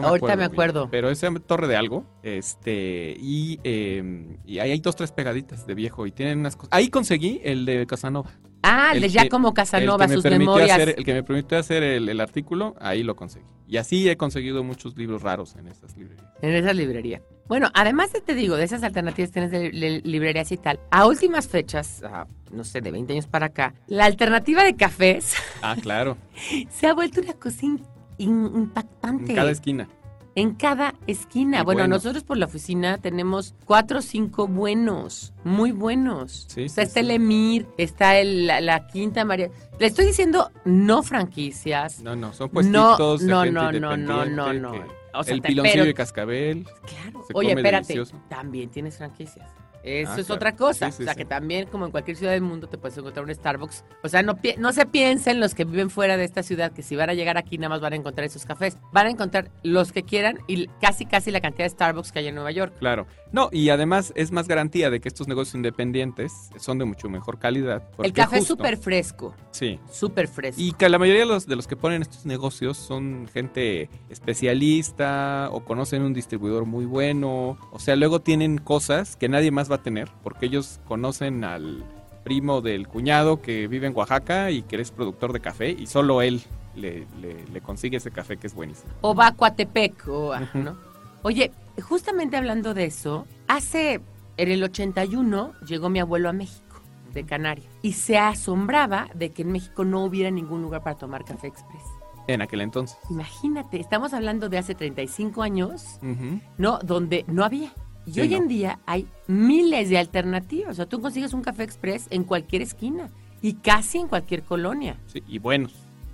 no Ahorita me bien, acuerdo. pero es torre de algo. Este, y, eh, y ahí hay dos, tres pegaditas de viejo y tienen unas cosas. Ahí conseguí el de Casanova. Ah, el de que- Giacomo Casanova, el que me sus memorias. hacer, el que me permitió hacer el, el artículo, ahí lo conseguí. Y así he conseguido muchos libros raros en estas librerías. En esa librería. Bueno, además de, te digo, de esas alternativas tienes de li- librerías y tal, a últimas fechas, a, no sé, de 20 años para acá, la alternativa de cafés Ah, claro, <laughs> se ha vuelto una cosa in- in- impactante. en cada esquina. En cada esquina. Y bueno, buenos. nosotros por la oficina tenemos cuatro o cinco buenos, muy buenos. Sí, o sea, sí, está sí. el Emir, está el- la, la Quinta María. Le estoy diciendo no franquicias. No, no, son No, puestitos de no, gente no, no, no, no, no. que- O sea, el piloncillo pero- de cascabel. Claro. Se Oye, espérate, delicioso. también tienes franquicias. Eso Ah, es claro. otra cosa. Sí, sí, o sea, sí. que también, como en cualquier ciudad del mundo, te puedes encontrar un Starbucks. O sea, no, no se piensen los que viven fuera de esta ciudad que si van a llegar aquí nada más van a encontrar esos cafés. Van a encontrar los que quieran y casi, casi la cantidad de Starbucks que hay en Nueva York. Claro. No, y además es más garantía de que estos negocios independientes son de mucho mejor calidad. El café es súper fresco. Sí. Súper fresco. Y que la mayoría de los, de los que ponen estos negocios son gente especialista o conocen un distribuidor muy bueno. O sea, luego tienen cosas que nadie más va a tener porque ellos conocen al primo del cuñado que vive en Oaxaca y que es productor de café y solo él le, le- le consigue ese café que es buenísimo. o va a Coatepec, o. ¿no? Oye, justamente hablando de eso, hace, en el 81 llegó mi abuelo a México, de Canarias, y se asombraba de que en México no hubiera ningún lugar para tomar café express. En aquel entonces. Imagínate, estamos hablando de hace 35 años, Ujú. ¿no? Donde no había. Y Sí, hoy no. en día hay miles de alternativas. O sea, tú consigues un café express en cualquier esquina y casi en cualquier colonia. Sí, y buenos.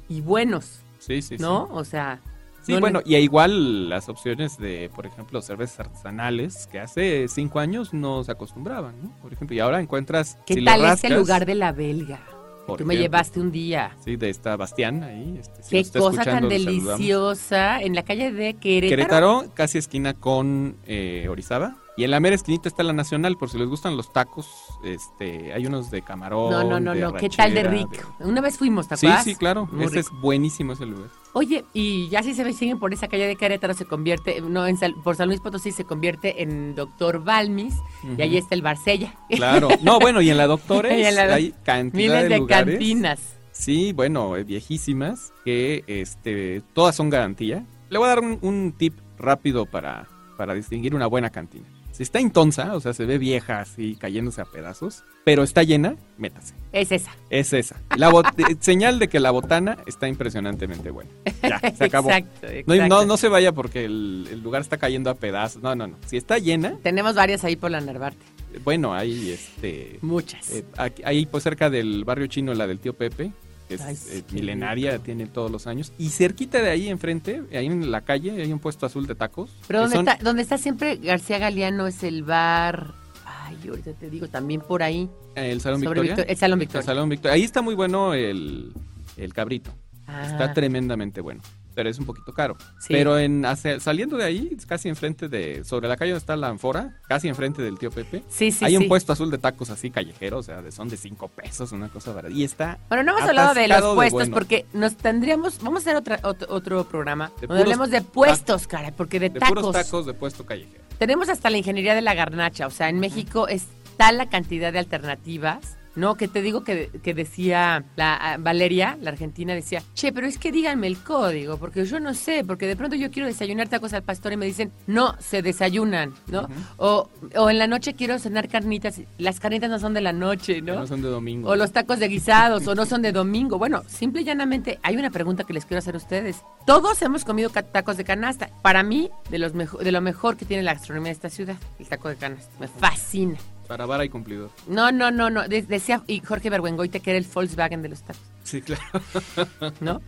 Y buenos, Sí, sí, sí. ¿no? O sea... Sí, no bueno, y igual las opciones de, por ejemplo, cervezas artesanales que hace cinco años no se acostumbraban, ¿no? Por ejemplo, y ahora encuentras... ¿Qué si tal este rascas- lugar de la belga? Por Tú me ejemplo. llevaste un día. Sí, de esta Bastián ahí. Este, si Qué está cosa tan deliciosa. En la calle de Querétaro. Querétaro, casi esquina con eh, Orizaba. Y en la mera esquinita está la Nacional, por si les gustan los tacos. Este, hay unos de camarón. No, no, no, de no. ¿Qué tal de rico? Una vez fuimos, ¿te Sí, acuerdas? sí, claro. Muy Ese rico. es buenísimo ese lugar. Oye, y ya si se siguen por esa calle de Querétaro, se convierte, no, en Sal- por San Luis Potosí se convierte en Doctor Balmis, y ahí está el Barsella. Claro. No, bueno, y en la Doctores <laughs> en la- hay cantidad Miles de, de lugares. cantinas. Sí, bueno, eh, viejísimas, que este, todas son garantía. Le voy a dar un, un tip rápido para, para distinguir una buena cantina. Si está intonsa, o sea, se ve vieja así, cayéndose a pedazos, pero está llena, métase. Es esa. Es esa. La <laughs> eh, señal de que la botana está impresionantemente buena. Ya, se <laughs> acabó. Exacto, No, exacto. no, no se vaya porque el, el lugar está cayendo a pedazos. No, no, no. Si está llena, Tenemos varias ahí por la Narvarte. bueno, hay este. Muchas. eh, aquí- ahí pues cerca del barrio chino, la del tío Pepe, que es Ay, eh, milenaria, rico. tiene todos los años. Y cerquita de ahí enfrente, ahí en la calle, hay un puesto azul de tacos. Pero donde son- está, donde está siempre García Galeano es el bar. Ay, ahorita te digo, también por ahí. El Salón Victoria. Victor- el Salón El Victoria. Salón Victoria. Ahí está muy bueno el, el cabrito. Ah, Está tremendamente bueno. Pero es un poquito caro. sí. Pero en hacia- saliendo de ahí, casi enfrente de. Sobre la calle donde está la Anfora, casi enfrente del tío Pepe. Sí, sí, hay un puesto azul de tacos así callejeros, o sea, de, son de 5 pesos, una cosa barata. Y está Bueno, no hemos hablado de los de puestos bueno. porque nos tendríamos. Vamos a hacer otra, otro, otro programa De donde hablemos de puestos, caray, porque de, de tacos. puros tacos de puesto callejero. Tenemos hasta la ingeniería de la garnacha. O sea, en México está la cantidad de alternativas. No, que te digo que, que decía la ah, Valeria, la argentina, decía, che, pero es que díganme el código, porque yo no sé, porque de pronto yo quiero desayunar tacos al pastor y me dicen, no, se desayunan, ¿no? o, o en la noche quiero cenar carnitas, las carnitas no son de la noche, ¿no? No son de domingo. O los tacos de guisados, o no son de domingo. Bueno, simple y llanamente, hay una pregunta que les quiero hacer a ustedes. Todos hemos comido tacos de canasta. Para mí, de, los de lo mejor que tiene la gastronomía de esta ciudad, el taco de canasta. Me fascina. Para vara y cumplidor. No, no, no, no. De- decía y Jorge Bergüengoite que era el Volkswagen de los tacos, Sí, claro. <laughs> ¿no?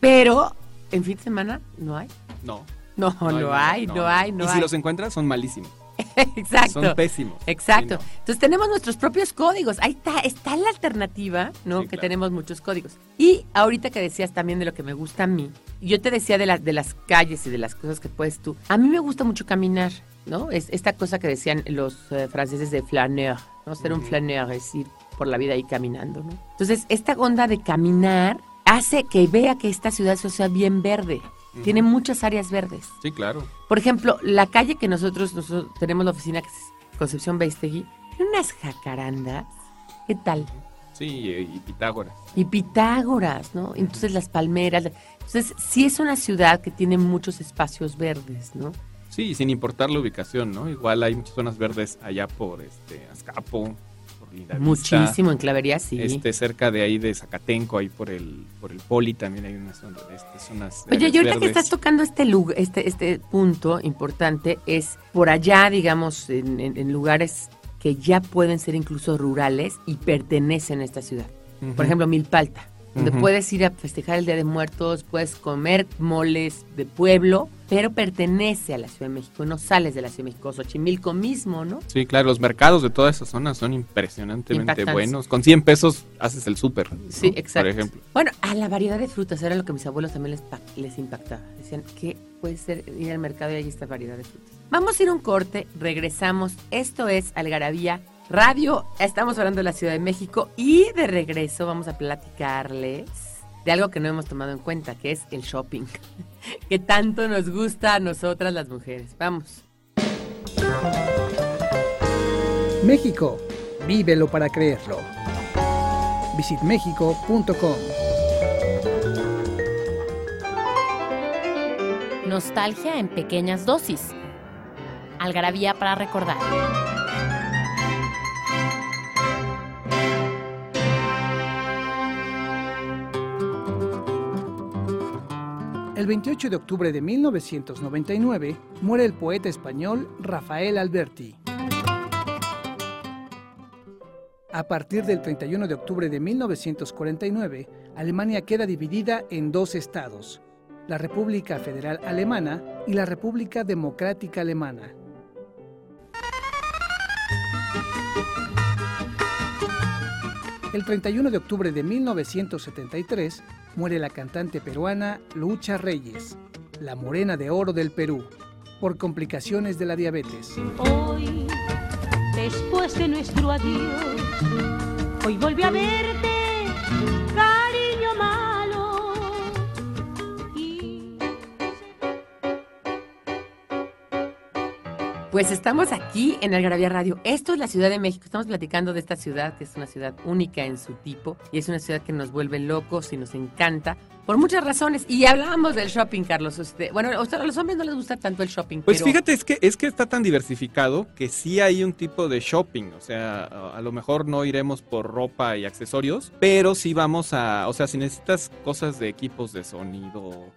Pero, en fin de semana, no hay. No. No, no, hay, no, hay, no y hay. si los encuentras, son malísimos. <laughs> Exacto. Son pésimos. Exacto. Sí, Entonces tenemos nuestros propios códigos. Ahí está, está la alternativa, ¿no? Sí, que claro. tenemos muchos códigos. Y ahorita que decías también de lo que me gusta a mí, yo te decía de, las de las calles y de las cosas que puedes tú. A mí me gusta mucho caminar, ¿no? Es esta cosa que decían los eh, franceses de flaneur, ¿no? Ser un Ujú. flaneur es ir por la vida ahí caminando, ¿no? Entonces, esta onda de caminar hace que vea que esta ciudad sea bien verde. Tiene muchas áreas verdes. Sí, claro. Por ejemplo, la calle que nosotros, nosotros tenemos la oficina que es Concepción Beistegui, tiene unas jacarandas. ¿Qué tal? Sí, y, y Pitágoras. Y Pitágoras, ¿no? Entonces las palmeras. Entonces, sí es una ciudad que tiene muchos espacios verdes, ¿no? Sí, sin importar la ubicación, ¿no? Igual hay muchas zonas verdes allá por este Azcapo, por Lindavista. Muchísimo en Clavería, sí. Este, cerca de ahí de Zacatenco, ahí por el, por el Poli también hay unas zonas, este, zonas Oye, y ahorita que estás tocando este, lu- este, este punto importante, es por allá, digamos, en, en- en lugares que ya pueden ser incluso rurales y pertenecen a esta ciudad. Por ejemplo, Milpalta, donde puedes ir a festejar el Día de Muertos, puedes comer moles de pueblo, pero pertenece a la Ciudad de México, no sales de la Ciudad de México, Xochimilco mismo, ¿no? Sí, claro, los mercados de toda esa zona son impresionantemente Impactantes. buenos. Con 100 pesos haces el súper. ¿no? Sí, exacto. Por ejemplo. Bueno, a la variedad de frutas era lo que mis abuelos también les, les impactaba. Decían que puede ser ir al mercado y hay esta variedad de frutas. Vamos a ir a un corte, regresamos. Esto es Algarabía Radio. Estamos hablando de la Ciudad de México y de regreso vamos a platicarles de algo que no hemos tomado en cuenta, que es el shopping. <laughs> que tanto nos gusta a nosotras las mujeres. Vamos. México, vívelo para creerlo. visitmexico.com Nostalgia en pequeñas dosis. Algarabía para recordar. El 28 de octubre de 1999 muere el poeta español Rafael Alberti. A partir del 31 de octubre de 1949, Alemania queda dividida en dos estados, la República Federal Alemana y la República Democrática Alemana. El 31 de octubre de 1973 muere la cantante peruana Lucha Reyes, la morena de oro del Perú, por complicaciones de la diabetes. Hoy, después de nuestro adiós, hoy volví a verte, Pues estamos aquí en Algarabía Radio. Esto es la Ciudad de México. Estamos platicando de esta ciudad que es una ciudad única en su tipo y es una ciudad que nos vuelve locos y nos encanta por muchas razones. Y hablábamos del shopping, Carlos. Usted, bueno, a los hombres no les gusta tanto el shopping. Pues pero- fíjate, es que, es que está tan diversificado que sí hay un tipo de shopping. O sea, a, a lo mejor no iremos por ropa y accesorios, pero sí vamos a. O sea, si necesitas cosas de equipos de sonido,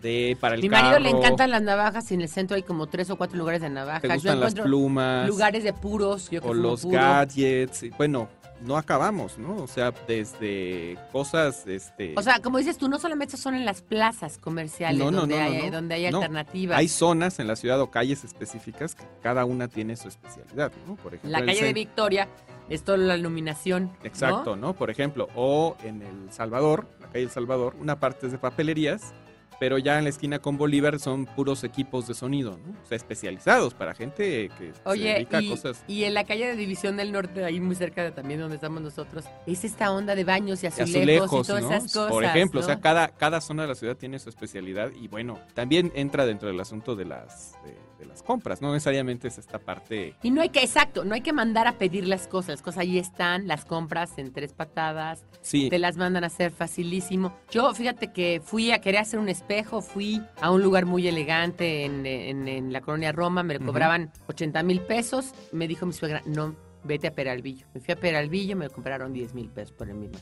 de para el Mi marido le encantan las navajas y en el centro hay como tres o cuatro lugares de navajas. Te Yo gustan las plumas. lugares de puros. Yo que o los puro. gadgets. Bueno, no acabamos, ¿no? O sea, desde cosas, este. O sea, como dices tú, no solamente son en las plazas comerciales No, no, donde, no, no, hay, no. donde hay alternativas. hay zonas en la ciudad o calles específicas que cada una tiene su especialidad, ¿no? Por ejemplo, la calle de Victoria es toda la iluminación. Exacto, ¿no? Por ejemplo, o en El Salvador, la calle El Salvador, una parte es de papelerías, pero ya en la esquina con Bolívar son puros equipos de sonido, ¿no? O sea, especializados para gente que se Oye, dedica y, a cosas y en la calle de División del Norte, ahí muy cerca de también donde estamos nosotros, es esta onda de baños y azulejos, azulejos, y todas ¿no? esas cosas. Por ejemplo, o sea, cada, cada zona de la ciudad tiene su especialidad y bueno, también entra dentro del asunto de las, de, de las compras, no necesariamente es esta parte... Y no hay que, exacto, no hay que mandar a pedir las cosas. Las cosas ahí están, las compras en tres patadas, Sí, te las mandan a hacer facilísimo. Yo, fíjate que fui a querer hacer un espejo, fui a un lugar muy elegante en, en- en la colonia Roma, me lo cobraban 80 mil pesos. Me dijo mi suegra, no, vete a Peralvillo. Me fui a Peralvillo, me compraron 10 mil pesos por el mismo.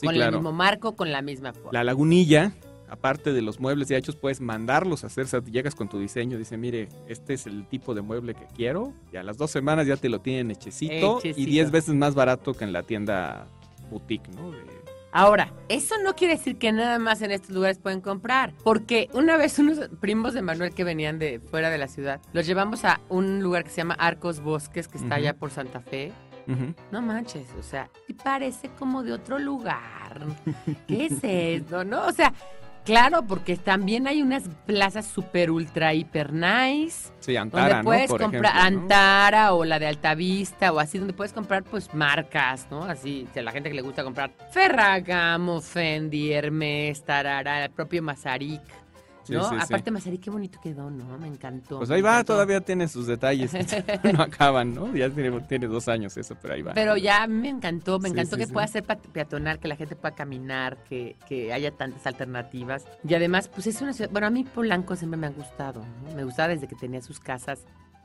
sí, con claro. el mismo marco, con la misma forma. La lagunilla, aparte de los muebles ya hechos, puedes mandarlos a hacer. O sea, llegas con tu diseño, dice, mire, este es el tipo de mueble que quiero. Y a las dos semanas ya te lo tienen hechecito. Hechecito. Y diez veces más barato que en la tienda boutique, ¿no? De- Ahora, eso no quiere decir que nada más en estos lugares pueden comprar, porque una vez unos primos de Manuel que venían de fuera de la ciudad, los llevamos a un lugar que se llama Arcos Bosques, que está allá por Santa Fe. No manches, o sea, y parece como de otro lugar. ¿Qué es <laughs> esto? No, o sea, claro, porque también hay unas plazas super ultra hiper nice. Sí, Donde Antara, ¿no? puedes Por comprar ejemplo, ¿no? Antara o la de Altavista o así, donde puedes comprar pues marcas, ¿no? Así, a la gente que le gusta comprar Ferragamo, Fendi, Hermes, Tarara, el propio Mazarik, ¿no? sí, sí. Aparte Mazarik, qué bonito quedó, ¿no? Me encantó. Pues ahí va, encantó. todavía tiene sus detalles. <laughs> <laughs> no acaban, ¿no? Ya tiene, tiene dos años eso, pero ahí va. Pero ya me encantó, me Sí, encantó sí, que sí. pueda ser peatonal, que la gente pueda caminar, que, que haya tantas alternativas. Y además, pues es una ciudad, bueno, a mí Polanco siempre me ha gustado, ¿no? Me gustaba desde que tenía sus casas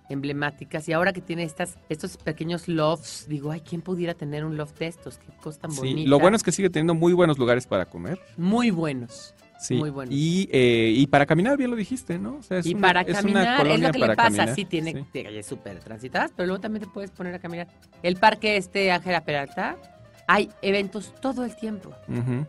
emblemáticas y ahora que tiene estas estos pequeños lofts, digo, ay, ¿quién pudiera tener un loft de estos? Qué cosa tan Sí, bonita. lo bueno es que sigue teniendo muy buenos lugares para comer. Muy buenos. Sí. Muy buenos. Y, eh, y para caminar, bien lo dijiste, ¿no? O sea, es y una- para es una caminar, es lo que le pasa, caminar. sí tiene Sí. calles súper transitadas, pero luego también te puedes poner a caminar. El parque este Ángela Peralta, hay eventos todo el tiempo.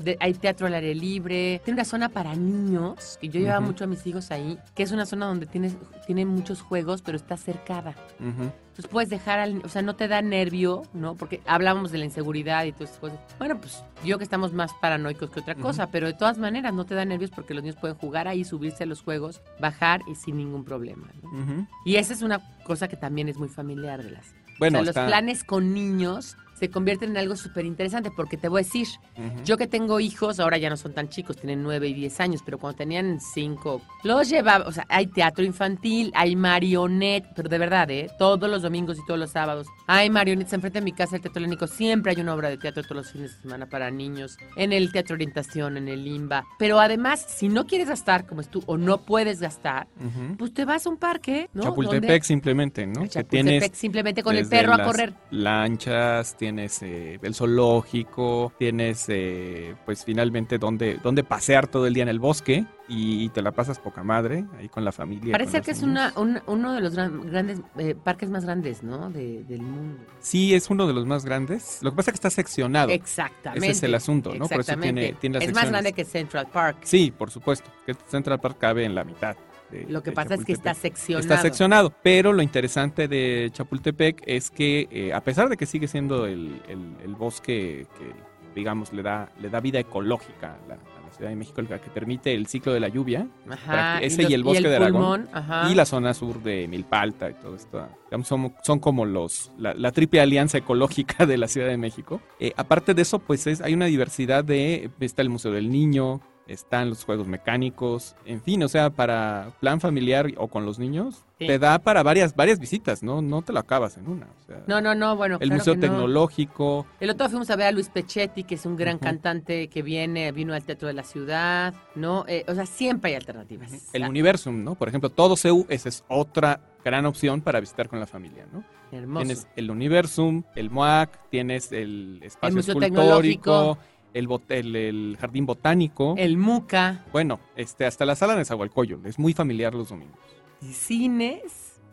De- hay teatro al aire libre, tiene una zona para niños, que yo llevaba mucho a mis hijos ahí, que es una zona donde tienes, tiene muchos juegos, pero está cercada. Ujú. Entonces puedes dejar al, o sea, no te da nervio, ¿no? Porque hablábamos de la inseguridad y todas esas cosas. Bueno, pues yo que estamos más paranoicos que otra cosa, pero de todas maneras no te da nervios porque los niños pueden jugar ahí, subirse a los juegos, bajar y sin ningún problema. ¿no? Y esa es una cosa que también es muy familiar de las. Bueno, o sea, los planes con niños se convierten en algo súper interesante porque te voy a decir, Ujú. yo que tengo hijos, ahora ya no son tan chicos, tienen 9 y 10 años, pero cuando tenían 5, los llevaba, o sea, hay teatro infantil, hay marionette, pero de verdad, ¿eh? Todos los domingos y todos los sábados. Hay marionettes enfrente de mi casa, el Teatro Lénico, siempre hay una obra de teatro todos los fines de semana para niños, en el Teatro Orientación, en el Limba. Pero además, si no quieres gastar como es tú, o no puedes gastar, Ujú. pues te vas a un parque, ¿no? Chapultepec Donde- simplemente, ¿no? Que Chapultepec, tienes simplemente con el perro a correr. Lanchas, tienes eh, el zoológico, tienes eh, pues finalmente donde, donde pasear todo el día en el bosque y, te la pasas poca madre ahí con la familia. Parece que es una, un- uno de los gran- grandes eh, parques más grandes, ¿no? De- del mundo. Sí, es uno de los más grandes. Lo que pasa es que está seccionado. Exactamente. Ese es el asunto, ¿no? Por eso tiene, tiene las es más grande que Central Park. Sí, por supuesto. Que Central Park cabe en la mitad de- Lo que de pasa es que está seccionado. Está seccionado, pero lo interesante de Chapultepec es que eh, a pesar de que sigue siendo el, el- el bosque que, digamos, le da, le da vida ecológica a la, a la Ciudad de México, el que permite el ciclo de la lluvia, Ajá, ese los- y el bosque de Aragón, pulmón, ajá. y la zona sur de Milpalta y todo esto, digamos, son, son como los la, la triple alianza ecológica de la Ciudad de México. Eh, aparte de eso, pues es, hay una diversidad de, está el Museo del Niño, están los juegos mecánicos, en fin, o sea, para plan familiar o con los niños, Sí. te da para varias, varias visitas, ¿no? No te lo acabas en una. o sea, No, no, no, bueno, el claro Museo que no. Tecnológico, El otro día fuimos a ver a Luis Pechetti, que es un gran cantante que viene, vino al Teatro de la Ciudad, ¿no? Eh, o sea, siempre hay alternativas. el Universum, ¿no? Por ejemplo, todo CEU, esa es otra gran opción para visitar con la familia, ¿no? Hermoso. Tienes el Universum, el MOAC, tienes el espacio Museo escultórico, el, bot- el, el jardín botánico. El MUCA, Bueno, este, hasta la sala de Zahualcoyol. Es muy familiar los domingos. cines.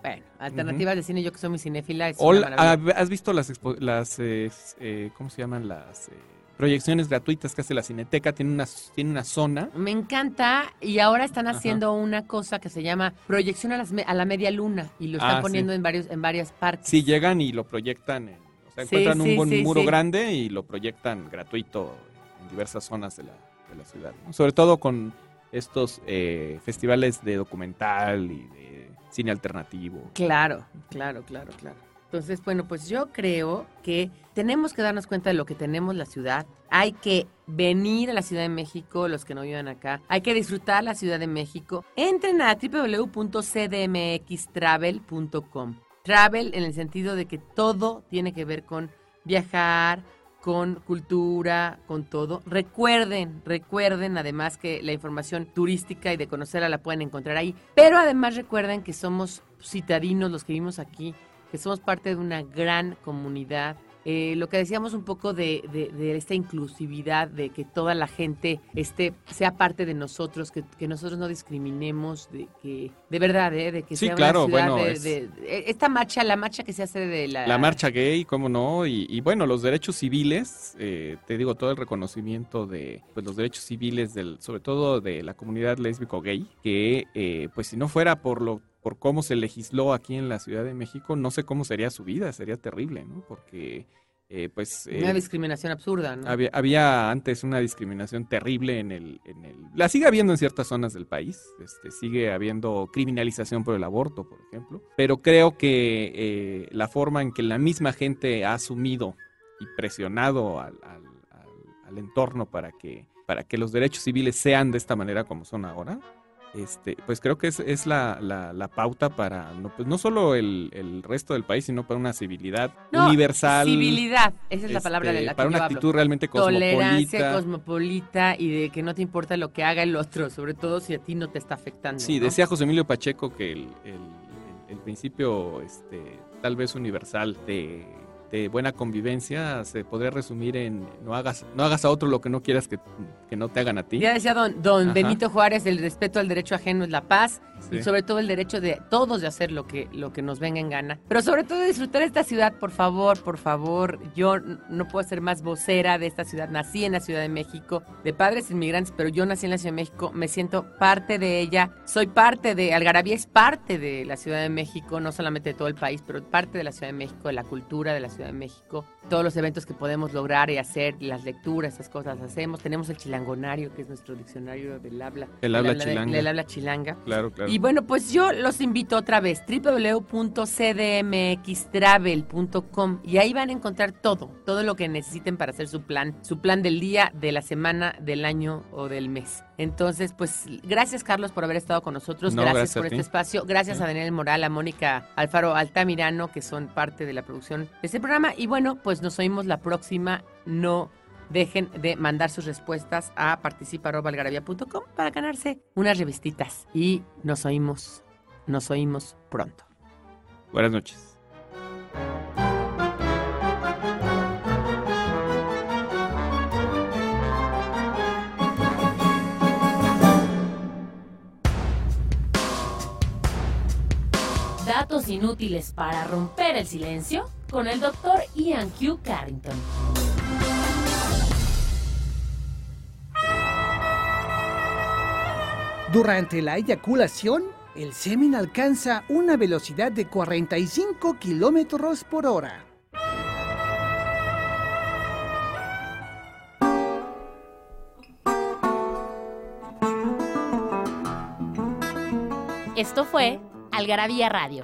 Bueno, alternativas de cine, yo que soy muy cinéfila. Es. ¿Has visto las, las eh, eh, ¿cómo se llaman? Las eh, proyecciones gratuitas que hace la Cineteca. Tiene una, tiene una zona. Me encanta y ahora están Ajá. haciendo una cosa que se llama proyección a, las a la media luna y lo están Ah, sí. poniendo en varios en varias partes. Sí, llegan y lo proyectan. en- o sea, Sí, encuentran sí, un buen sí, muro sí. grande y lo proyectan gratuito diversas zonas de la, de la ciudad. Sobre todo con estos eh, festivales de documental y de cine alternativo. Claro, claro, claro, claro. Entonces, bueno, pues yo creo que tenemos que darnos cuenta de lo que tenemos la ciudad. Hay que venir a la Ciudad de México, los que no vivan acá. Hay que disfrutar la Ciudad de México. Entren a www.cdmxtravel.com. Travel en el sentido de que todo tiene que ver con viajar, con cultura, con todo. Recuerden, recuerden además que la información turística y de conocerla la pueden encontrar ahí. Pero además recuerden que somos citadinos los que vivimos aquí, que somos parte de una gran comunidad. Eh, lo que decíamos un poco de, de- de esta inclusividad, de que toda la gente esté, sea parte de nosotros, que, que nosotros no discriminemos, de que, de verdad, eh, de que Sí, sea claro, una ciudad bueno, de, es- de- de- esta marcha, la marcha que se hace de la, La marcha gay, cómo no, y, y bueno, los derechos civiles, eh, te digo, todo el reconocimiento de pues, los derechos civiles, del, sobre todo de la comunidad lésbico-gay, que eh, pues si no fuera por lo por cómo se legisló aquí en la Ciudad de México, no sé cómo sería su vida, sería terrible, ¿no? Porque eh, pues... eh, una discriminación absurda, ¿no? había, había antes una discriminación terrible en el, en el... La sigue habiendo en ciertas zonas del país. Este, sigue habiendo criminalización por el aborto, por ejemplo. Pero creo que eh, la forma en que la misma gente ha asumido y presionado al, al- al- al entorno para que, para que los derechos civiles sean de esta manera como son ahora, este, pues creo que es, es la, la- la pauta para no, pues no solo el, el resto del país, sino para una civilidad No, universal. Civilidad, esa es la palabra de este, la que para yo una hablo. actitud realmente Tolerancia cosmopolita. cosmopolita y de que no te importa lo que haga el otro, sobre todo si a ti no te está afectando. Sí, ¿no? decía José Emilio Pacheco que el, el- el principio este, tal vez universal de, de buena convivencia se podría resumir en no hagas, no hagas a otro lo que no quieras que, que no te hagan a ti. Ya decía don, don Ajá. Benito Juárez, el respeto al derecho ajeno es la paz Sí. y sobre todo el derecho de todos de hacer lo que, lo que nos venga en gana. Pero sobre todo disfrutar esta ciudad, por favor, por favor. Yo no puedo ser más vocera de esta ciudad. Nací en la Ciudad de México, de padres inmigrantes, pero yo nací en la Ciudad de México, me siento parte de ella. Soy parte de, Algarabía es parte de la Ciudad de México, no solamente de todo el país, pero parte de la Ciudad de México, de la cultura de la Ciudad de México. Todos los eventos que podemos lograr y hacer, las lecturas, esas cosas hacemos. Tenemos el chilangonario, que es nuestro diccionario del habla. El habla chilanga. del habla chilanga. Claro, claro. Y bueno, pues yo los invito otra vez, www.cdmxtravel.com y ahí van a encontrar todo, todo lo que necesiten para hacer su plan, su plan del día, de la semana, del año o del mes. Entonces, pues gracias Carlos por haber estado con nosotros, No, gracias, gracias por este espacio, gracias Sí. a Daniel Moral, a Mónica Alfaro Altamirano, que son parte de la producción de este programa. Y bueno, pues nos oímos la próxima, no dejen de mandar sus respuestas a participa.algarabía.com para ganarse unas revistitas. Y nos oímos, nos oímos pronto. Buenas noches. Datos inútiles para romper el silencio con el doctor Ian Q. Carrington. Durante la eyaculación, El semen alcanza una velocidad de 45 kilómetros por hora. Esto fue Algarabía Radio.